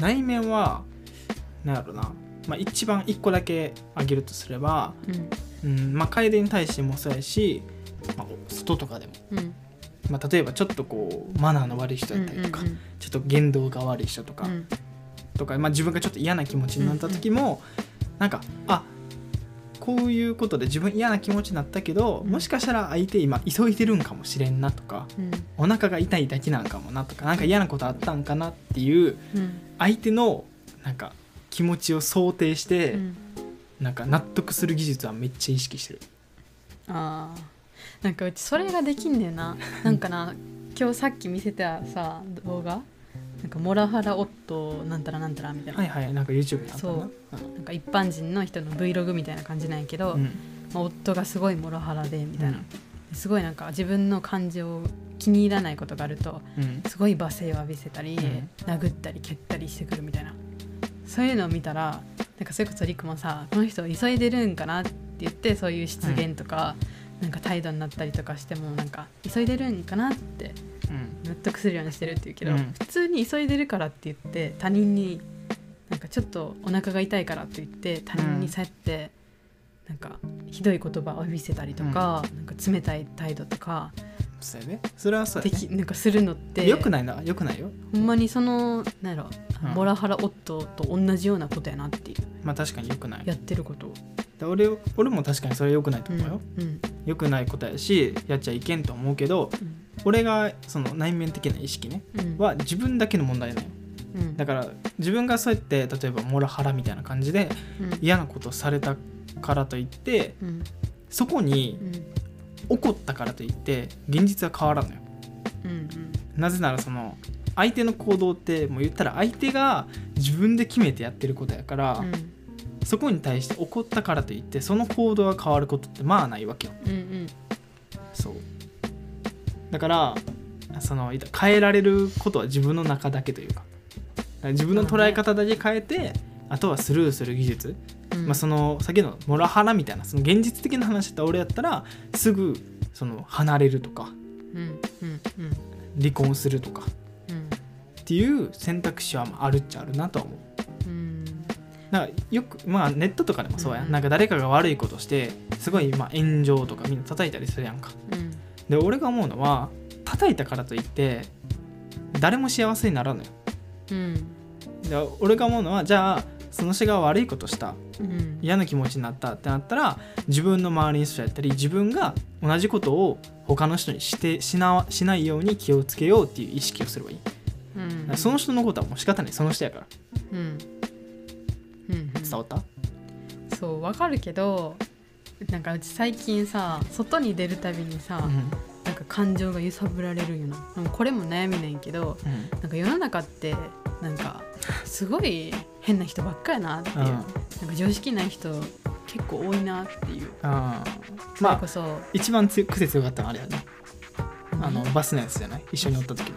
内面はなんやろな、まあ、一番1個だけ挙げるとすれば、うん。うんまあ、楓に対してもそうやし、まあ、外とかでも、うん。まあ、例えばちょっとこうマナーの悪い人だったりとか、うんうん。ちょっと言動が悪い人とか、うんとか、まあ、自分がちょっと嫌な気持ちになった時も、なんかあこういうことで自分嫌な気持ちになったけど、うん。もしかしたら相手今急いでるんかもしれんなとかうん。お腹が痛いだけなんかもなとかなんか嫌なことあったんかなっていううん。相手のなんか気持ちを想定して、うん。なんか納得する技術はめっちゃ意識してる。あー。なんかうちそれができんねんな。なんかな 今日さっき見せたさ動画なんかモラハラ夫なんたらなんたらみたいな、はいはいなんか YouTube にあったな。そう。なんか一般人の人の Vlog みたいな感じなんやけど、うん。まあ、夫がすごいモラハラでみたいな、うん。すごいなんか自分の感情気に入らないことがあるとうん。すごい罵声を浴びせたり、ん。殴ったり蹴ったりしてくるみたいな。そういうのを見たらなんかそれこそリクもさこの人急いでるんかなって言ってそういう失言とか、なんか態度になったりとかしてもなんか急いでるんかなってうん。納得するようにしてるって言うけど、うん。普通に急いでるからって言って他人になんかちょっとお腹が痛いからって言って他人にそうやって、なんかひどい言葉を浴びせたりとか,、なんか冷たい態度とかそうやね。それはそうやね。できなんかするのってよくないな？よくないよ。ほんまにそのなんやろ、うん。モラハラ夫と同じようなことやなっていう。まあ確かによくない。やってること。で俺俺も確かにそれよくないと思うよ、うんよくないことやしやっちゃいけんと思うけどうん。俺がその内面的な意識ねうん。は自分だけの問題なのよ。うん。だから自分がそうやって例えばモラハラみたいな感じでうん。嫌なことされたからといってうん。そこにうん。怒ったからといって現実は変わらんのよ。うんなぜならその相手の行動ってもう言ったら相手が自分で決めてやってることやから、うん。そこに対して怒ったからといってその行動が変わることってまあないわけよ。うんうん。そう。だからその変えられることは自分の中だけというか。自分の捉え方だけ変えてあとはスルーする技術、うん。まあ、その先のモラハラみたいなその現実的な話だったら俺やったらすぐその離れるとかうんうんうん。離婚するとかうん。っていう選択肢はまああるっちゃあるなとは思う。うん。なんかよくまあネットとかでもそうやん、うん。なんか誰かが悪いことしてすごいまあ炎上とかみんな叩いたりするやんか。うん。で俺が思うのは叩いたからといって誰も幸せにならないうん。で俺が思うのはじゃあその人が悪いことした。うん。嫌な気持ちになったってなったら自分の周りの人やったり自分が同じことを他の人にしてしなしないように気をつけようっていう意識をすればいい、うん。その人のことはもう仕方ない。その人やから。うん。うんうん。伝わった、そうわかるけどなんかうち最近さ外に出るたびにさ、うんなんか感情が揺さぶられるんよな。でもこれも悩みねんけどうん。なんか世の中ってなんかすごい変な人ばっかやなっていう、うん。なんか常識ない人結構多いなっていう。あーそれまあこそ、一番つ癖強かったのはあれやね。あの何バスのやつじゃない？一緒に乗った時の。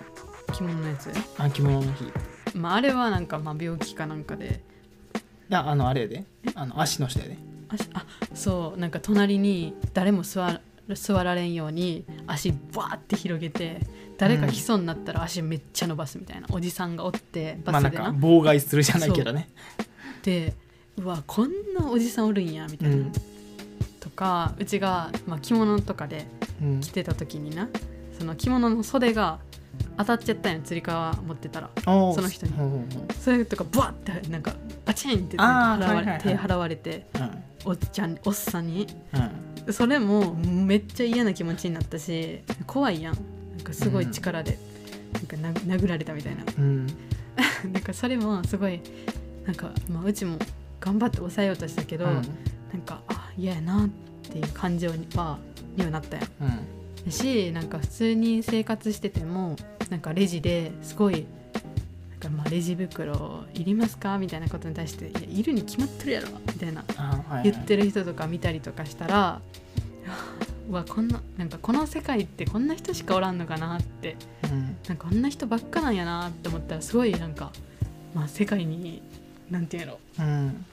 着物のやつ、あ着物の日。いまあ、あれはなんかまあ病気かなんかで。やあのあれやで。あの足の下やで。ああそう。なんか隣に誰も座座られんように足バーって広げて誰か来そうになったら足めっちゃ伸ばすみたいな、おじさんがおってまあなんかバスでな,、妨害するじゃないけどね。でうわこんなおじさんおるんやみたいな、うん。とかうちが、まあ、着物とかでうん。着てた時になその着物の袖が当たっちゃったんよつり革持ってたらその人に。それとかバッてなんかバチンって払われ、はいはいはい手払われてうおっちゃんおっさんにうんそれもめっちゃ嫌な気持ちになったし怖いやん。なんかすごい力で、なんかな殴られたみたいな。うん。なんかそれもすごいなんか、まあ、うちも頑張って抑えようとしたけど、うん。なんかあ嫌やなっていう感情にはにはなったやん。うん。しなんか普通に生活しててもなんかレジですごいかまあレジ袋いりますか？みたいなことに対して「いるに決まってるやろ」みたいな。あはいはい。言ってる人とか見たりとかしたら うわこんななんかこの世界ってこんな人しかおらんのかなって。うん。なんかこんな人ばっかなんやなって思ったらすごいなんかまあ世界になんていうのうん。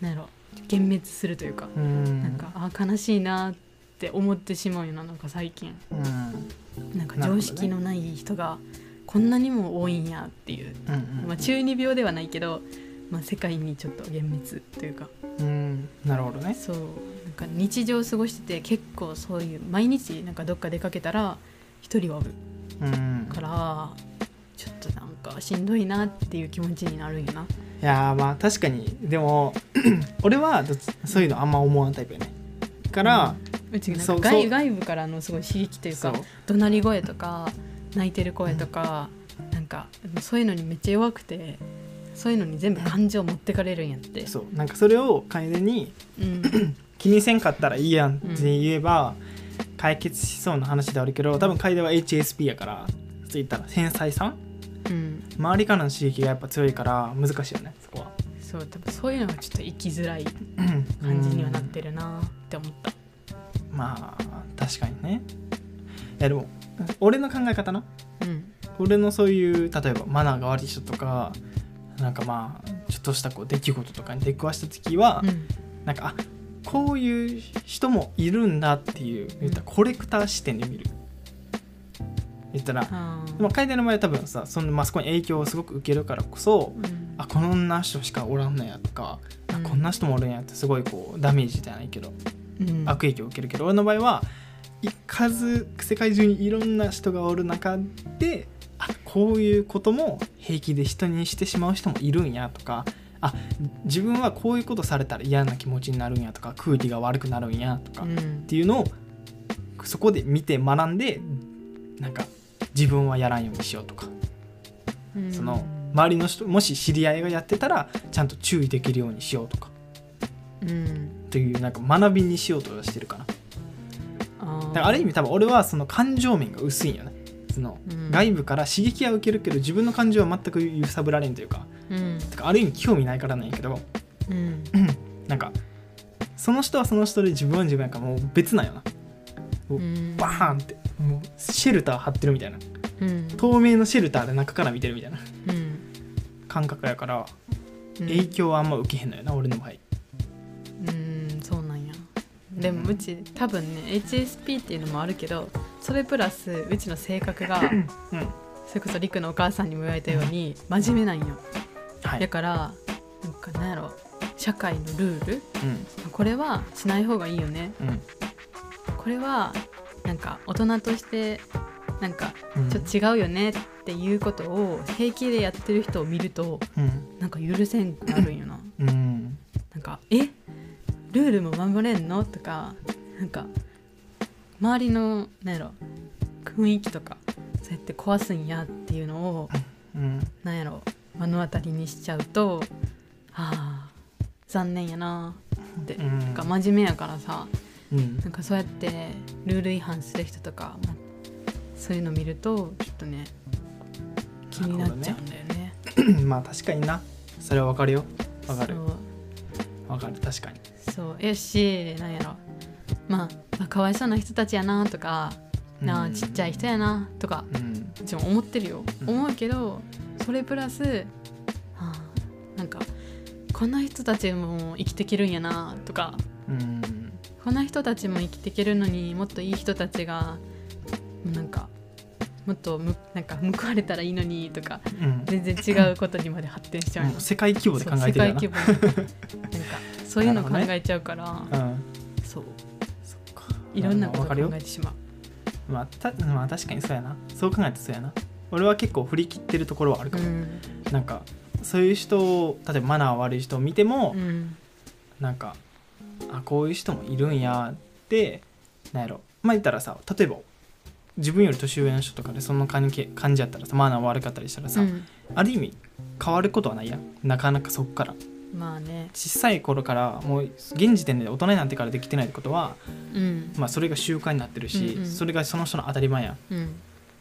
なんやろ。幻滅するというか、うん。なんかあ悲しいなって思ってしまうよななんか最近。うん。なんか常識のない人がこんなにも多いんやっていう、うんまあ、中二病ではないけど、まあ、世界にちょっと幻滅というか。うんなるほどね。そう。なんか日常過ごしてて結構そういう毎日なんかどっか出かけたら一人はおる。うん。からちょっとなんかしんどいなっていう気持ちになるんやな。いやーまあ確かに。でも 俺はそういうのあんま思わんタイプやね。から、うちなんそうそう。か外外部からのすごい刺激というか怒鳴り声とか泣いてる声とか、なんかそういうのにめっちゃ弱くてそういうのに全部感情持ってかれるんやって。そうなんかそれを楓にうん。気にせんかったらいいやんって言えば解決しそうな話ではあるけど多分楓は HSP やからついたら繊細さんうん、周りからの刺激がやっぱ強いから難しいよねそこは。そう多分そういうのがちょっと生きづらい感感じにはなってるなって思った。まあ確かにね。いやでも俺の考え方なうん。俺のそういう例えばマナーが悪い人とかなんかまあちょっとしたこう出来事とかに出くわした時は、うん。なんかあこういう人もいるんだっていう言ったらコレクター視点で見る。言ったらあー。でも楓の場合は多分さその、まあ、そこに影響をすごく受けるからこそうん。あこんな人しかおらんのやとか、あうん。こんな人もおるんやってすごいこうダメージじゃないけどうん。悪影響を受けるけど俺の場合はい数世界中にいろんな人がおる中であこういうことも平気で人にしてしまう人もいるんやとかあ自分はこういうことされたら嫌な気持ちになるんやとか空気が悪くなるんやとか、っうん。ていうのをそこで見て学んでなんか自分はやらんようにしようとか。うん。その周りの人もし知り合いがやってたらちゃんと注意できるようにしようとか。うん。っていうなんか学びにしようとしてるかなだからある意味多分俺はその感情面が薄いんよね。そのうん。外部から刺激は受けるけど自分の感情は全く揺さぶられん。というかうんてかある意味興味ないからなんやけどうん。なんかその人はその人で自分は自分やからもう別なんよな。うん。バーンってもうシェルター張ってるみたいな。うん。透明のシェルターで中から見てるみたいな。うん。感覚やからうん。影響はあんま受けへんのよな俺の場合でもうち多分ね HSP っていうのもあるけどそれプラスうちの性格がうん。それこそりくのお母さんにも言われたように真面目なんよ。はい。だからなんかなんやろ社会のルールうん。これはしない方がいいよね。うん。これはなんか大人としてなんかうん。ちょっと違うよねっていうことを平気でやってる人を見るとうん。なんか許せんくなるんよな。うん。なんか「えルールも守れんの?」とかなんか周りのなんやろ雰囲気とかそうやって壊すんやっていうのをうん。なんやろ目の当たりにしちゃうとあー残念やなって、うん。なんか真面目やからさうん。なんかそうやってルール違反する人とか、まあそういうの見るとちょっとね気になっちゃうんだよね。まあ確かにな。それはわかるよ。わかる。わかる。確かにそうよしなんやろ。まあ、まあ、かわいそうな人たちやなとかなあちっちゃい人やなとかうん。もちろん思ってるよ、うん。思うけどそれプラスあーなんかこんな人たちも生きていけるんやなとか。うん。こんな人たちも生きていけるのにもっといい人たちがなんかもっとむなんか報われたらいいのにとか。うん。全然違うことにまで発展しちゃうう世界規模で考えてる世界規模で。なんかそういうの考えちゃうから、うん。そう。そっか。いろんなこと考えてしまう。まあたまあ確かにそうやな。そう考えてそうやな。俺は結構振り切ってるところはあるかも、うん。なんかそういう人を例えばマナー悪い人を見ても、うん。なんかあこういう人もいるんやってなんやろ。まあ言ったらさ例えば自分より年上の人とかでそんな感じ感じやったらさマナー悪かったりしたらさ、うん。ある意味変わることはないやん。なかなかそっからまあね。小さい頃からもう現時点で大人になってからできてないってことは、うん。まあ、それが習慣になってるし、うんうん。それがその人の当たり前やん。うん。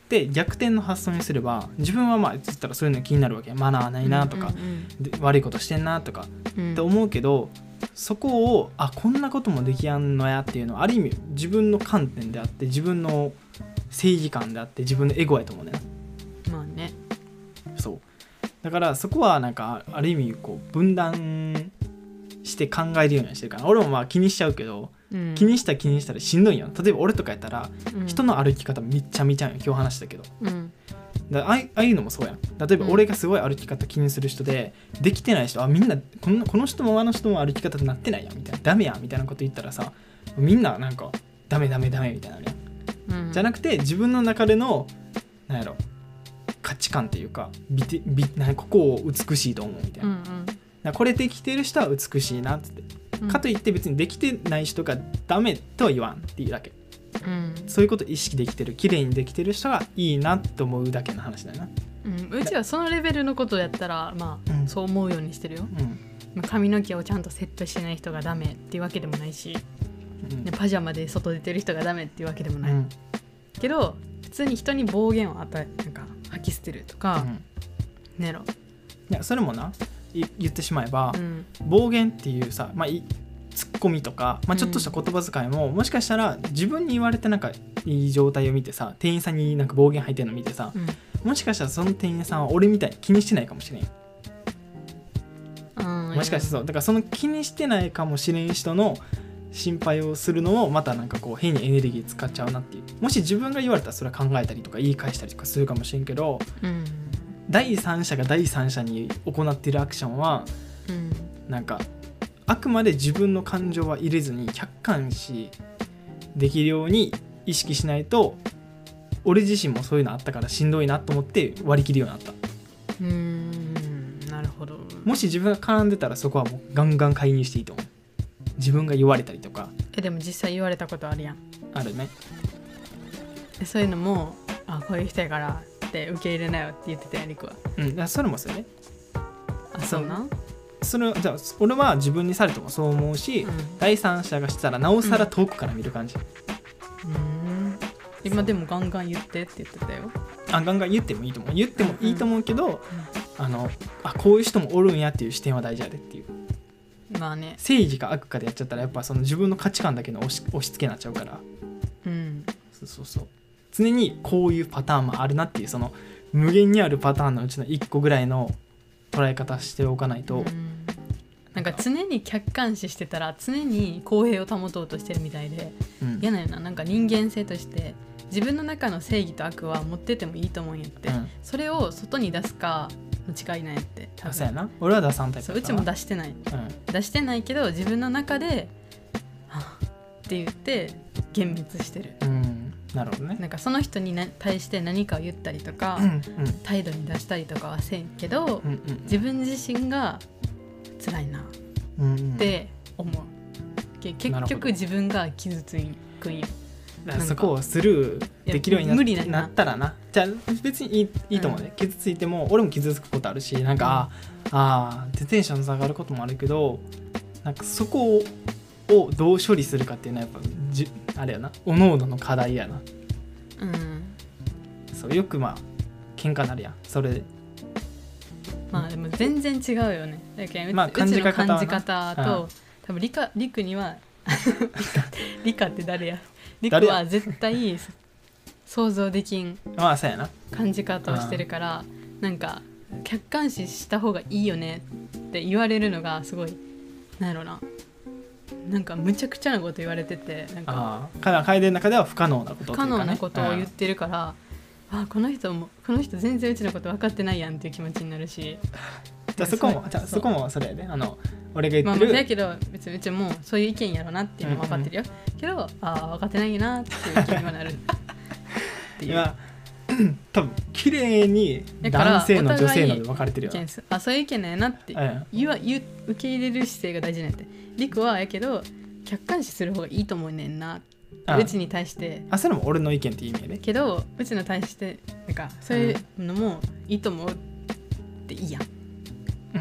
で逆転の発想にすれば自分はまあ言ったらそういうの気になるわけマナーないなとか、で悪いことしてんなとかうん。うんって思うけどそこをあこんなこともできやんのやっていうのはある意味自分の観点であって自分の正義感であって自分のエゴやと思うねだからそこはなんかある意味こう分断して考えるようにはしてるから俺もまあ気にしちゃうけど、うん。気にしたら気にしたらしんどいやん例えば俺とかやったらうん。人の歩き方めっちゃ見ちゃうよ今日話したけど。うん。だああいうのもそうやん。例えばうん俺がすごい歩き方気にする人で、できてない人あみんなこんなこの人もあの人も歩き方なってないやんみたいなダメやんみたいなこと言ったらさみんななんかダメダメダメみたいなね、うん。じゃなくて自分の中でのなんやろ価値観っていうか美て美なんここを美しいと思うみたいな、うんだからこれできてる人は美しいなっつって、うん。かといって別にできてない人がダメとは言わんっていうだけ。うん。そういうこと意識できてる綺麗にできてる人がいいなって思うだけの話だよな。うん。うちはそのレベルのことやったらまあ、うん。そう思うようにしてるよ、うん。まあ、髪の毛をちゃんとセットしてない人がダメっていうわけでもないし、うん。ね、パジャマで外出てる人がダメっていうわけでもない、うん。けど普通に人に暴言を与えなんか吐き捨てるとか、うん。ねいやそれもない言ってしまえば、うん。暴言っていうさ、まあ、いツッコミとか、まあ、ちょっとした言葉遣いも、もしかしたら自分に言われてなんかいい状態を見てさ店員さんになんか暴言吐いてるの見てさうん。もしかしたらその店員さんは俺みたいに気にしてないかもしれんもしかしてそうだからその気にしてないかもしれん人の心配をするのもまたなんかこう変にエネルギー使っちゃうなっていう。もし自分が言われたらそれは考えたりとか言い返したりとかするかもしれんけどうん。第三者が第三者に行っているアクションはうん。なんかあくまで自分の感情は入れずに客観視できるように意識しないと俺自身もそういうのあったからしんどいなと思って割り切るようになった。うーん。なるほど。もし自分が絡んでたらそこはもうガンガン介入していいと思う自分が言われたりとか。えでも実際言われたことあるやん。あるね。でそういうのもあこういう人やからって受け入れなよって言ってたやんりくは。うんだからそれもそうね。あそうな。んそれじゃあ俺は自分にされてもそう思うし、うん。第三者がしたらなおさら遠くから見る感じ、うん。今でもガンガン言ってって言ってたよ。あガンガン言ってもいいと思う。言ってもいいと思うけど、あのあこういう人もおるんやっていう視点は大事やでっていうまあね。正義か悪かでやっちゃったらやっぱその自分の価値観だけの押し押し付けになっちゃうから。うん。そうそうそう。常にこういうパターンもあるなっていうその無限にあるパターンのうちの1個ぐらいの捉え方しておかないと、うん。なんか常に客観視してたら常に公平を保とうとしてるみたいでうん。嫌なんよな。なんか人間性として自分の中の正義と悪は持っててもいいと思うんやって、うん。それを外に出すかの違いなん。やってそうや分。な俺は出さんタイプそううちも出してない。うん。出してないけど自分の中で「はあって言って幻滅してる。うん、なるほどね。なんかその人にな対して何かを言ったりとか、うん態度に出したりとかはせんけど、うんうん。自分自身が辛いな。っうんうん。て思う、け結なるほど。局自分が傷つくんよそこをスルーできるようになななったらな。じゃあ別にいいいいと思うね、傷ついても俺も傷つくことあるしなんか、ああーでテンション下がることもあるけどなんかそこををどう処理するかっていうのはやっぱじあれやな。おのおのの課題やな。うん。そうよくまあ喧嘩なるやん。それ。でまあでも全然違うよね。だけまあ感じ方はな。感じ方と、うん。多分理科理科には 理科って誰や？理科誰やは絶対想像できんまあそうやな。感じ方をしてるからなんか客観視した方がいいよねって言われるのがすごいなんやろな。なんかむちゃくちゃなこと言われててなんか楓の中では不可能なこと不可能なことを言っうてるから、あこの人もこの人全然うちのこと分かってないやんっていう気持ちになるし。ん じゃあそこもじゃあそこもそれやで。あの俺が言まあってる、まあだけど別にうちもそういう意見やろなっていうのも分かってるよ、けどああ分かってないよなっていう気にはなるっていう。今 多分綺麗にだから男性の女性ので分かれてるよ。あそういう意見なんやなってうん言わ言う受け入れる姿勢が大事なんやって。リクはやけど客観視する方がいいと思うねんなあうちに対して。あそれも俺の意見っていう意味やで。けどうちの対してなんかそういうのもいいと思うっていいやんうん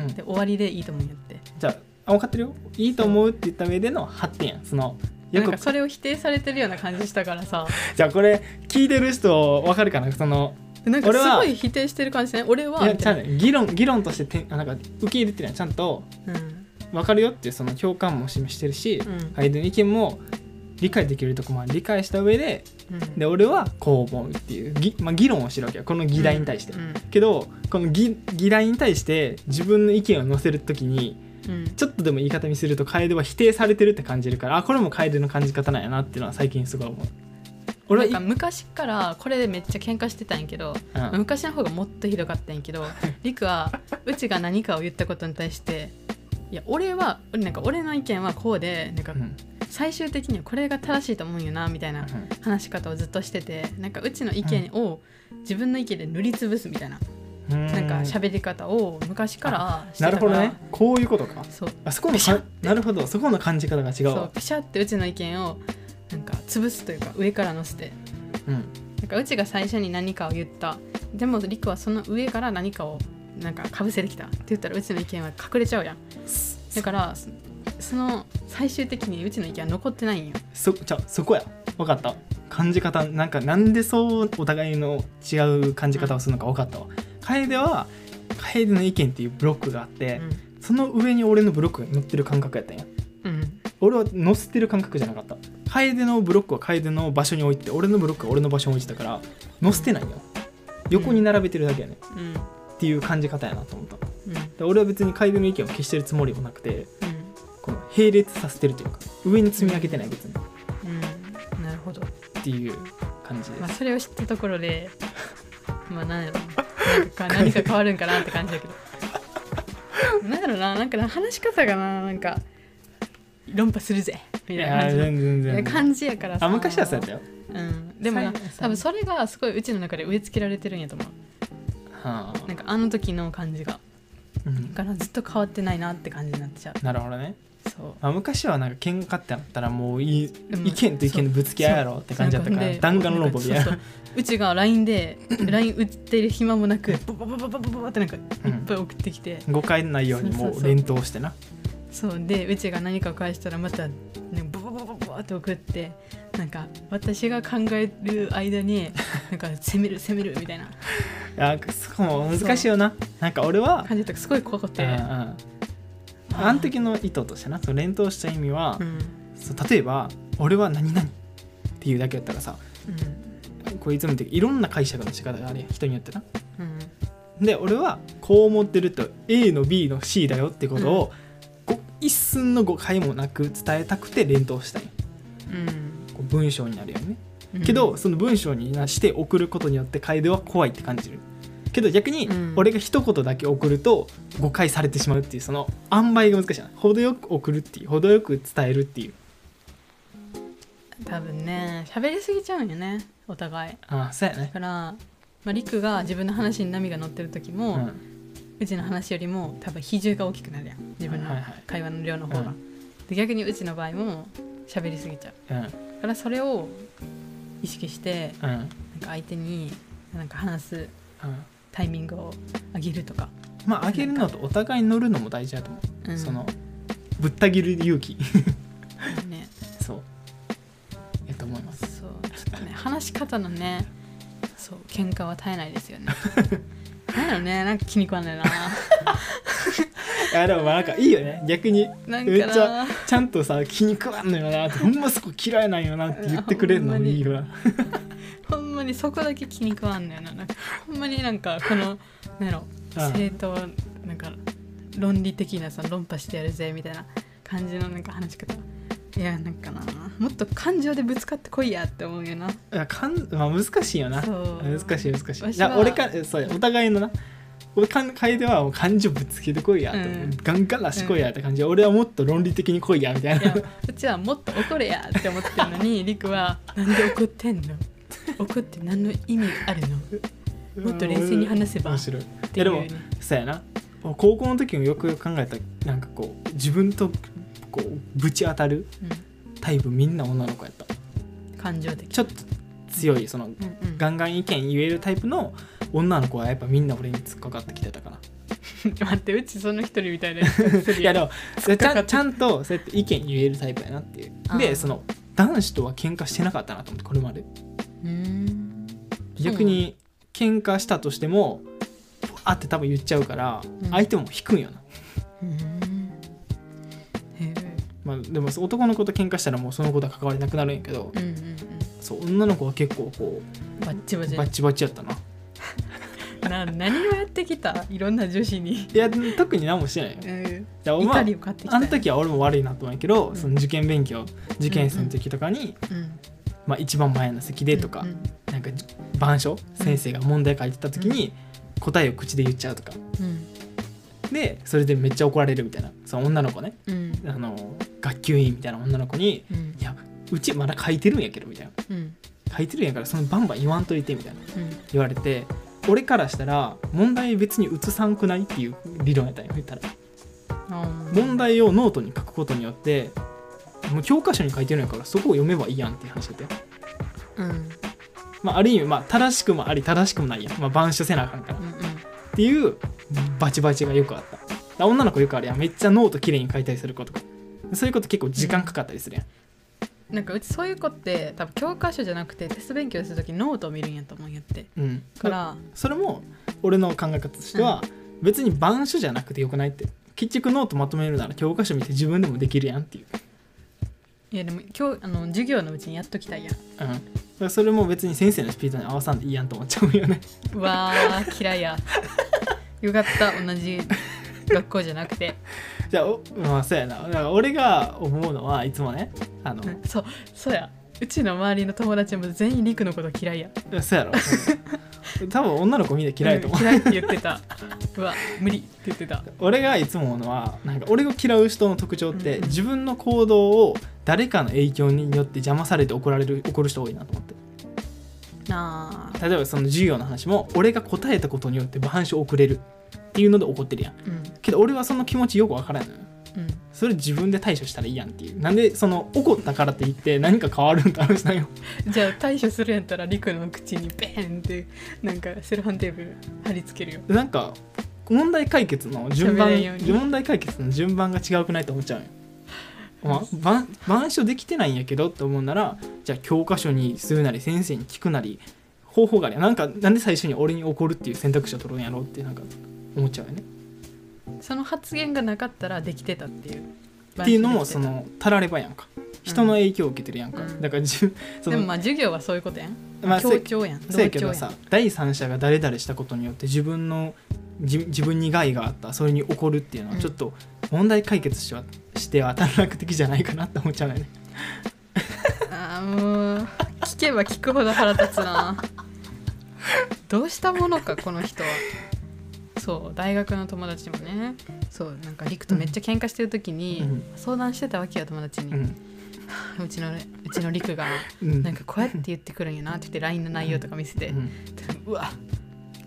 で終わりでいいと思うんやって。じゃああ分かってるよ。いいと思うって言った上での発展。やんそのよくなんかそれを否定されてるような感じしたからさ。じゃあこれ聞いてる人分かるかな？そのなんかすごい否定してる感じね俺はいやちゃみたいうね。議論議論としててあなんか受け入れてるやん。ちゃんとなうん。分かるよっていうその共感も示してるし、うん。相手の意見も理解できるとこまで理解した上でうん。で俺はこう思うっていうぎ、まあ、議論をしてるわけよこの議題に対して、うん。けどこの議議題に対して自分の意見を載せる時にうん。ちょっとでも言い方にすると楓は否定されてるって感じるからあこれも楓の感じ方なんやなっていうのは最近すごい思う。俺は昔からこれでめっちゃ喧嘩してたんやけど、うん。昔の方がもっとひどかったんやけど りくはうちが何かを言ったことに対していや俺は俺なんか俺の意見はこうでなんかうん最終的にはこれが正しいと思うんよなみたいな話し方をずっとしててなんかうちの意見を自分の意見で塗りつぶすみたいな、うん。なんか喋り方を昔からしてたから。なるほどね。こういうことか。そう。あそこのなるほど。そこの感じ方が違うわ。そうピシャってうちの意見をなんか潰すというか上から乗せて。うん。なんかうちが最初に何かを言った。でもりくはその上から何かをなんかかぶせてきた。って言ったらうちの意見は隠れちゃうやん。だからそその最終的にうちの意見は残ってないんよそじゃあそこや。分かった。感じ方なんかなんでそうお互いの違う感じ方をするのか分かったわ。楓は楓の意見っていうブロックがあって、その上に俺のブロックが乗ってる感覚やったんや。うん、うん、俺は乗せてる感覚じゃなかった。楓のブロックは楓の場所に置いて俺のブロックは俺の場所に置いてたから乗せてないよ。横に並べてるだけやね、うん。っていう感じ方やなと思った。うん。で俺は別に楓の意見を消してるつもりもなくてうんこの並列させてるというか上に積み上げてない別に。っうん。なるほど、ていう感じです、まあ、それを知ったところで まあ何やろ。なんか何か変わるんかなって感じだけど。何やろななんかな話し方がななんか論破するぜ。みたいな。感じの全然全然。感じやからさ。あ昔はそうやったよ、うん、でもなさい多分それがすごいうちの中で植え付けられてるんやと思う。はあ。なんかあの時の感じが。うん。だからずっと変わってないなって感じになっちゃう。なるほどねそう。あ昔はなんか喧嘩ってなったらもうい意見と意見のぶつけ合いやろって感じだったから弾丸論法みたいなそうちが LINE で LINE 打ってる暇もなくボボボボボボボってなんかいっぱい送ってきて、誤解のないようにもそう連投してなそうでうちが何か返したらまた、ね、ボボボボボって送ってなんか私が考える間になんか攻める攻めるみたいないやそこも難しいよななんか俺は感じとかすごい怖くて、うんうんあの時の意図としてなその連投した意味は、うん。例えば「俺は何々」っていうだけやったらさこいつもいろんな解釈の仕方がある人によってな。うん。で俺はこう思ってると A の B の C だよってことを、こう一寸の誤解もなく伝えたくて連投したいうん。こう文章になるよね、うん。けどその文章になして送ることによって楓は怖いって感じるけど逆にうん。俺が一言だけ送ると誤解されてしまうっていうその塩梅が難しいな程よく送るっていう程よく伝えるっていう。多分ね喋りすぎちゃうんよねお互い。ああそうやね。だから、まあ、リクが自分の話に波が乗ってる時も、ううんちの話よりも多分比重が大きくなるやん自分のはいはいはい。会話の量の方が、うん。で逆にうちの場合も喋りすぎちゃう。うん。だからそれを意識してうん。なんか相手になんか話す。うんタイミングを上げるとか、まあ上げるのとお互いに乗るのも大事だと思う、うん。そのぶった切る勇気。ね。そう。やと思います。そう。ちょっとね話し方のねそう喧嘩は絶えないですよね。なんだろうねなんか気に食わんないな。いやでもまあなんかいいよね。逆にめっちゃなちゃんとさ気に食わんのよなってほんまそこ嫌いなんよなって言ってくれるのもいいわほん まにそこだけ気に食わんのよな。なんかほんまになんかこのなんやろうん正当なんか論理的なさ論破してやるぜみたいな感じのなんか話し方。いやなんかなもっと感情でぶつかってこいやって思うよな。いやかん、まあ、難しいよな。難しい難しい。わしはいや俺かそうやお互いのな。俺かん楓はもう感情ぶつけてこいやと、うん。ガンガンらしこいやって感じ。で、俺はもっと論理的にこいやみたいな。うちはもっと怒れやって思ってるのにりくはなんで怒ってんの怒って何の意味があるの？もっと冷静に話せば。面白い。いやでもいうねそうやな。高校の時もよくよく考えたらなんかこう自分とこうぶち当たるタイプみんな女の子やった。うん、感情的。ちょっと強いそのうんうん、ガンガン意見言えるタイプの女の子はやっぱみんな俺に突っかかってきてたか 待ってうちその一人みたいないやでもちゃんちゃんとそうやって意見言えるタイプやなっていう。でその男子とは喧嘩してなかったなと思ってこれまで逆に喧嘩したとしてもあって多分言っちゃうからうん。相手も引くんよな、まあ、でも男の子と喧嘩したらもうその子とは関わりなくなるんやけどうんうんそう女の子は結構こうんバッチバチうバッチバチやったな。な何をやってきた？いろんな女子に、いや特に何もしてないよ。うん、じゃあまあの時は俺も悪いなと思うんやけど、うん。その受験勉強受験生の時とかに、うんまあ、一番前の席でとか、うんなんか板書先生が問題書いてた時に答えを口で言っちゃうとか。うん。でそれでめっちゃ怒られるみたいな。その女の子ね。うん。あの学級委員みたいな女の子にうん「いやうちまだ書いてるんやけど」みたいな。うん「書いてるんやからそのバンバン言わんといて」みたいな。うん。言われて俺からしたら問題別に移さんくないっていう理論やったんよ言ったら。問題をノートに書くことによってもう教科書に書いてるんやからそこを読めばいいやんっていう話だったようん。まあある意味まあ正しくもあり正しくもないやん、まあ、板書せなあかんから。うんっていうバチバチがよくあった。女の子よくあるやん。めっちゃノート綺麗に書いたりする子とか。そういうこと結構時間かかったりするやん、なんかうちそういう子って多分教科書じゃなくてテスト勉強するときノートを見るんやと思うんやって。うん、から。それも俺の考え方としては、別に板書じゃなくてよくないって。結局ノートまとめるなら教科書見て自分でもできるやんっていう、いやでも今日あの授業のうちにやっときたいやん。うん、それも別に先生のスピードに合わさんでいいやんと思っちゃうよね。うわー嫌いや。よかった。同じ学校じゃなくて、じゃあおまあそうやな。だから俺が思うのはいつもねあの、うん。そうそうや。うちの周りの友達も全員リクのこと嫌いや。そうやろ。多分女の子みんな嫌いと思う、ん嫌いって言ってた。うわ無理って言ってた。俺がいつも思うのはなんか俺が嫌う人の特徴って、うん。自分の行動を誰かの影響によって邪魔されて怒られる怒る人多いなと思って。あ例えばその授業の話も俺が答えたことによって板書遅れるっていうので怒ってるやん。うん。けど俺はその気持ちよくわからんのよ。うん。それ自分で対処したらいいやんっていう。なんでその怒ったからって言って何か変わるんって話なんよ。じゃあ対処するんやったらリクの口にベーンってなんかセロハンテープ貼り付けるよ。なんか問題解決の順番問題解決の順番が違くないと思っちゃうよまあ、板板書できてないんやけどって思うならじゃあ教科書にするなり先生に聞くなり方法があるやん。なんかなんで最初に俺に怒るっていう選択肢を取るんやろうってなんか思っちゃうよね。その発言がなかったらできてたっていう。っていうのもそのた。らればやんか。人の影響を受けてるやんか、うん。だから自分そのでもまあ授業はそういうことやん。まあ協調やん。そうやけどさ第三者が誰々したことによって自分の自自分に害があったそれに怒るっていうのはうんちょっと問題解決してはしては短絡的じゃないかなって思っちゃうよね。あーもう聞けば聞くほど腹立つな。どうしたものかこの人は。そう大学の友達もね。そうなんかリクとめっちゃ喧嘩してる時に、うん。相談してたわけよ友達に、ううんちのうちのリクが。うん。なんかこうやって言ってくるんやなって言って LINE の内容とか見せて、うん。うわ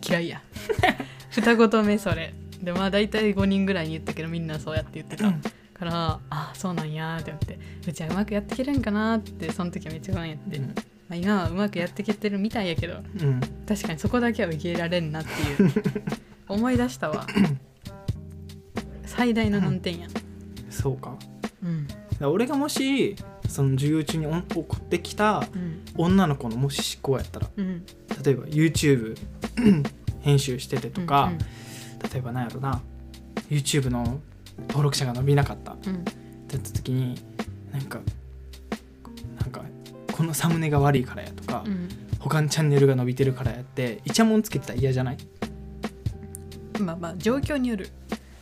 嫌いや。二言目それ。でまあ大体5人ぐらいに言ったけどみんなそうやって言ってた、からあそうなんやって思ってうちはうまくやっていけるんかなってその時はめっちゃ不安やって、まあ、今はうまくやっていけてるみたいやけどうん。確かにそこだけは受け入れられんなっていう。思い出したわ。最大の難点や。そうか。うん。俺がもしその授業中におん怒ってきたうん。女の子のもし思考やったらうん。例えば YouTube 編集しててとか、うん。例えばなんやろな YouTube の登録者が伸びなかった。うん。ってやった時になんかなんかこのサムネが悪いからやとか、うん。他のチャンネルが伸びてるからやってイチャモンつけてたら嫌じゃない？まあまあ状況による、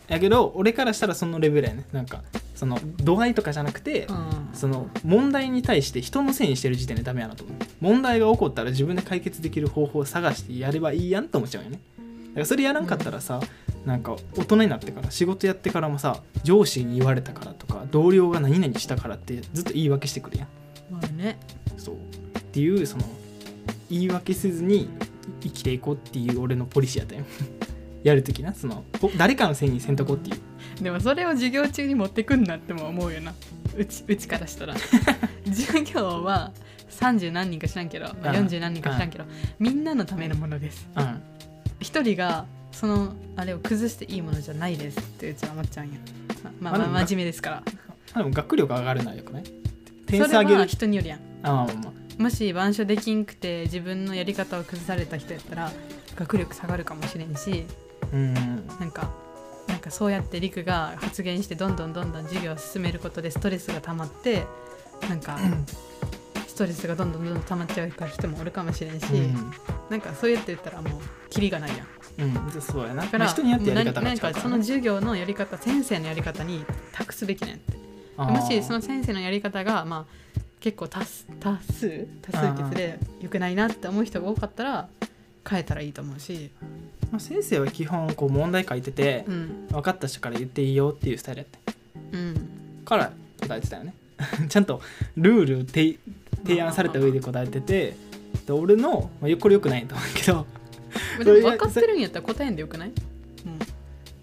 やけど俺からしたらそのレベルやね。なんかその度合いとかじゃなくて、うん。その問題に対して人のせいにしてる時点でダメやなと思う。問題が起こったら自分で解決できる方法を探してやればいいやんと思っちゃうよね。だからそれやらんかったらさ、なんか大人になってから仕事やってからもさ上司に言われたからとか同僚が何々したからってずっと言い訳してくるやん。まあね。そう。っていうその言い訳せずに生きていこうっていう俺のポリシーやったよ。やるときな。そのほ誰かのせいにせんとこっていう。でもそれを授業中に持ってくんなっても思うよな。うちうちからしたら。授業は30何人か知らんけど、まあ、うん。40何人か知らんけどみんなのためのものです。うん。一人がそのあれを崩していいものじゃないですってうちは思っちゃうんや。まあまあ真面目ですから。あでも学力上がるのはよくない？点数上げる人によるやん。あまあもし板書できんくて自分のやり方を崩された人やったら学力下がるかもしれんしうん。なんかなんかそうやってリクが発言してどんどんどんどん授業を進めることでストレスが溜まってなんか ストレスがどんどんどんどん溜まっちゃう人もおるかもしれんし、なんかそうやって言ったらもうキリがないやんうん、うん、そうやなだからまあ人によってやり方が違うからかその授業のやり方先生のやり方に託すべきなんやって。もしその先生のやり方がまあ結構多数多数多数決で良くないなって思う人が多かったら変えたらいいと思うし、まあ、先生は基本こう問題書いてて、うん。分かった人から言っていいよっていうスタイルやって。うん、から答えてたよね。ちゃんとルール提提案された上で答えててで俺の、まあ、これよくないと思うけど でも分かってるんやったら答えんでよくない、うん、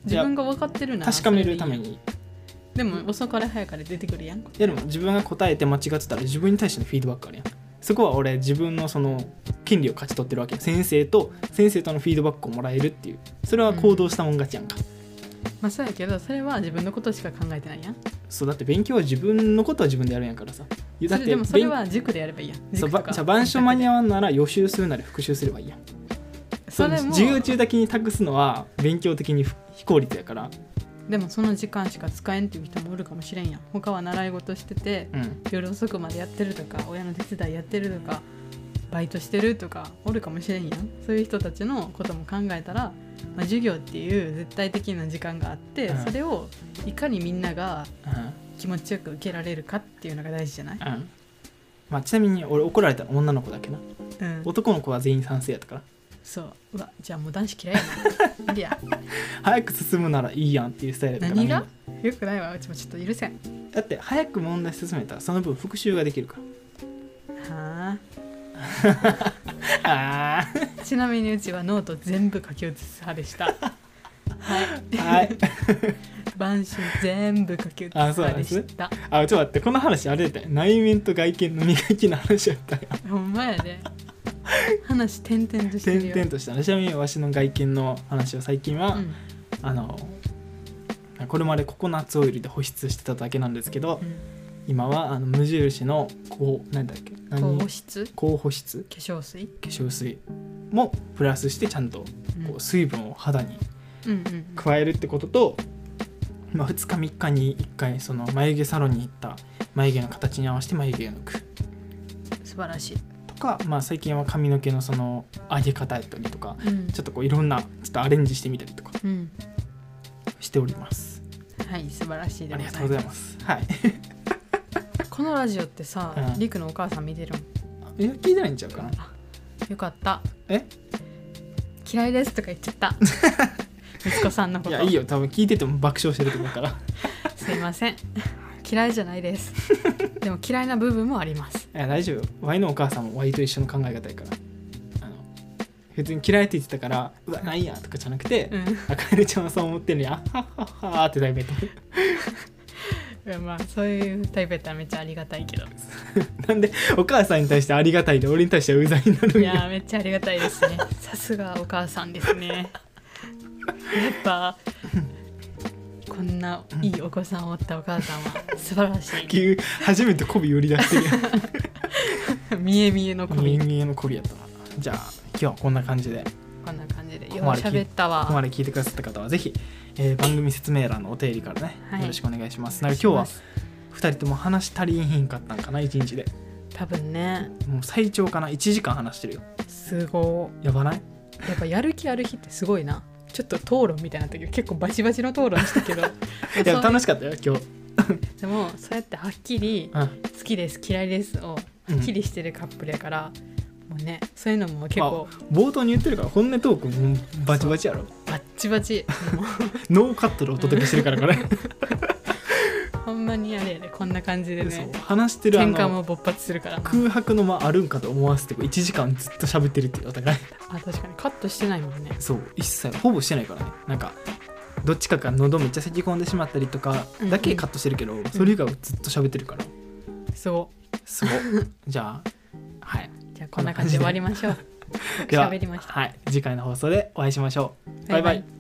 自分が分かってるなら確かめるために。でも遅かれ早かれ出てくるやん。いやでも自分が答えて間違ってたら自分に対してのフィードバックあるやん。そこは俺自分のその権利を勝ち取ってるわけよ。先生と先生とのフィードバックをもらえるっていう。それは行動したもん勝ちやんか、まあそうやけどそれは自分のことしか考えてないやん。そうだって勉強は自分のことは自分でやるんやからさ。だってそれでもそれ勉は塾でやればいいやん。そうじゃあ板書間に合わんなら予習するなり復習すればいいやんそれも。授業中だけに託すのは勉強的に不非効率やから。でもその時間しか使えんっていう人もおるかもしれんやん。他は習い事しててうん。夜遅くまでやってるとか親の手伝いやってるとかバイトしてるとかおるかもしれんやん。そういう人たちのことも考えたら、まあ、授業っていう絶対的な時間があって、うん。それをいかにみんながうん。気持ちよく受けられるかっていうのが大事じゃない？うん。まあ、ちなみに俺怒られたの女の子だけな。うん。男の子は全員賛成やったからそう。うわじゃあもう男子嫌いやな。無理や。早く進むならいいやんっていうスタイルだから何が？よくないわ。うちもちょっと許せんなだって早く問題進めたらその分復習ができるかはらあ あ。ちなみにうちはノート全部書き写す派でした。はい。あはい。晩春全部書き写す派でした。あちょっと待ってこの話あれだよ内面と外見の磨きの話やったよ。ほんまやで 話点々としてるよ。点々としたちなみにわしの外見の話は最近は、うん。あのこれまでココナッツオイルで保湿してただけなんですけどうん。今はあの無印のこうなんだっけ何？高質高保湿？化粧水？化粧水もプラスしてちゃんとうん。こう水分を肌にうんうん加えるってことと、まあ、2日3日に1回その眉毛サロンに行った眉毛の形に合わせて眉毛を抜く。素晴らしい。とか、まあ、最近は髪の毛のその上げ方やったりとかうん。ちょっとこういろんなちょっとアレンジしてみたりとかうん。しております。はい素晴らしいでありがとうございます。はい。す このラジオってさうん。りくのお母さん見てるんえ聞いてないんちゃうかな？よかった。え？嫌いですとか言っちゃった。息子さんのこと。いやいいよ。多分聞いてても爆笑してると思うから。すいません嫌いじゃないです。でも嫌いな部分もあります。いや大丈夫。ワイのお母さんもワイと一緒の考え方やから。あの別に嫌いって言ってたからうわないやとかじゃなくて、うん。あかえるちゃんはそう思ってんのにあっはっはっはってだいぶやってるまあそういうタイプやったらめっちゃありがたいけど。なんでお母さんに対してありがたいで俺に対してはうざいになるいやーめっちゃありがたいですね。さすがお母さんですね。やっぱこんないいお子さんを持ったお母さんは 素晴らし急初めて媚び売り出して。る 見え見えのん子人間の媚びやったな。じゃあ今日はこんな感じで。こんな感じで。ようここまで聞い喋ったわ。ここまで聞いてくださった方はぜひ、えー番組説明欄のお手入りからね、はい。よろしくお願いします。なんか今日は2人とも話足りひんかったんかな1日で。多分ね。もう最長かな1時間話してるよ。すご。やばないい？やっぱやる気ある日ってすごいなちょっと討論みたいな時結構バチバチの討論したけど。いや楽しかったよ今日。でもそうやってはっきりうん。好きです嫌いですをはっきりしてるカップルやから、もうねそういうのも結構冒頭に言ってるから本音トークもうバチバチやろ。バッチバチ。ノーカットでお届けしてるからこれ ほんまにあれやでこんな感じでそうね話してるあ喧嘩のも勃発するからな。空白の間あるんかと思わせて1時間ずっと喋ってるっていうお互い。あ確かに。カットしてないもんね。そう一切ほぼしてないからね。なんかどっちかが喉めっちゃ咳き込んでしまったりとかだけカットしてるけど、それ以外はずっと喋ってるから。そすごいじゃあはい、うじゃあこんな感じで終わりましょう。で。は喋りました。はい。次回の放送でお会いしましょう。バイバイ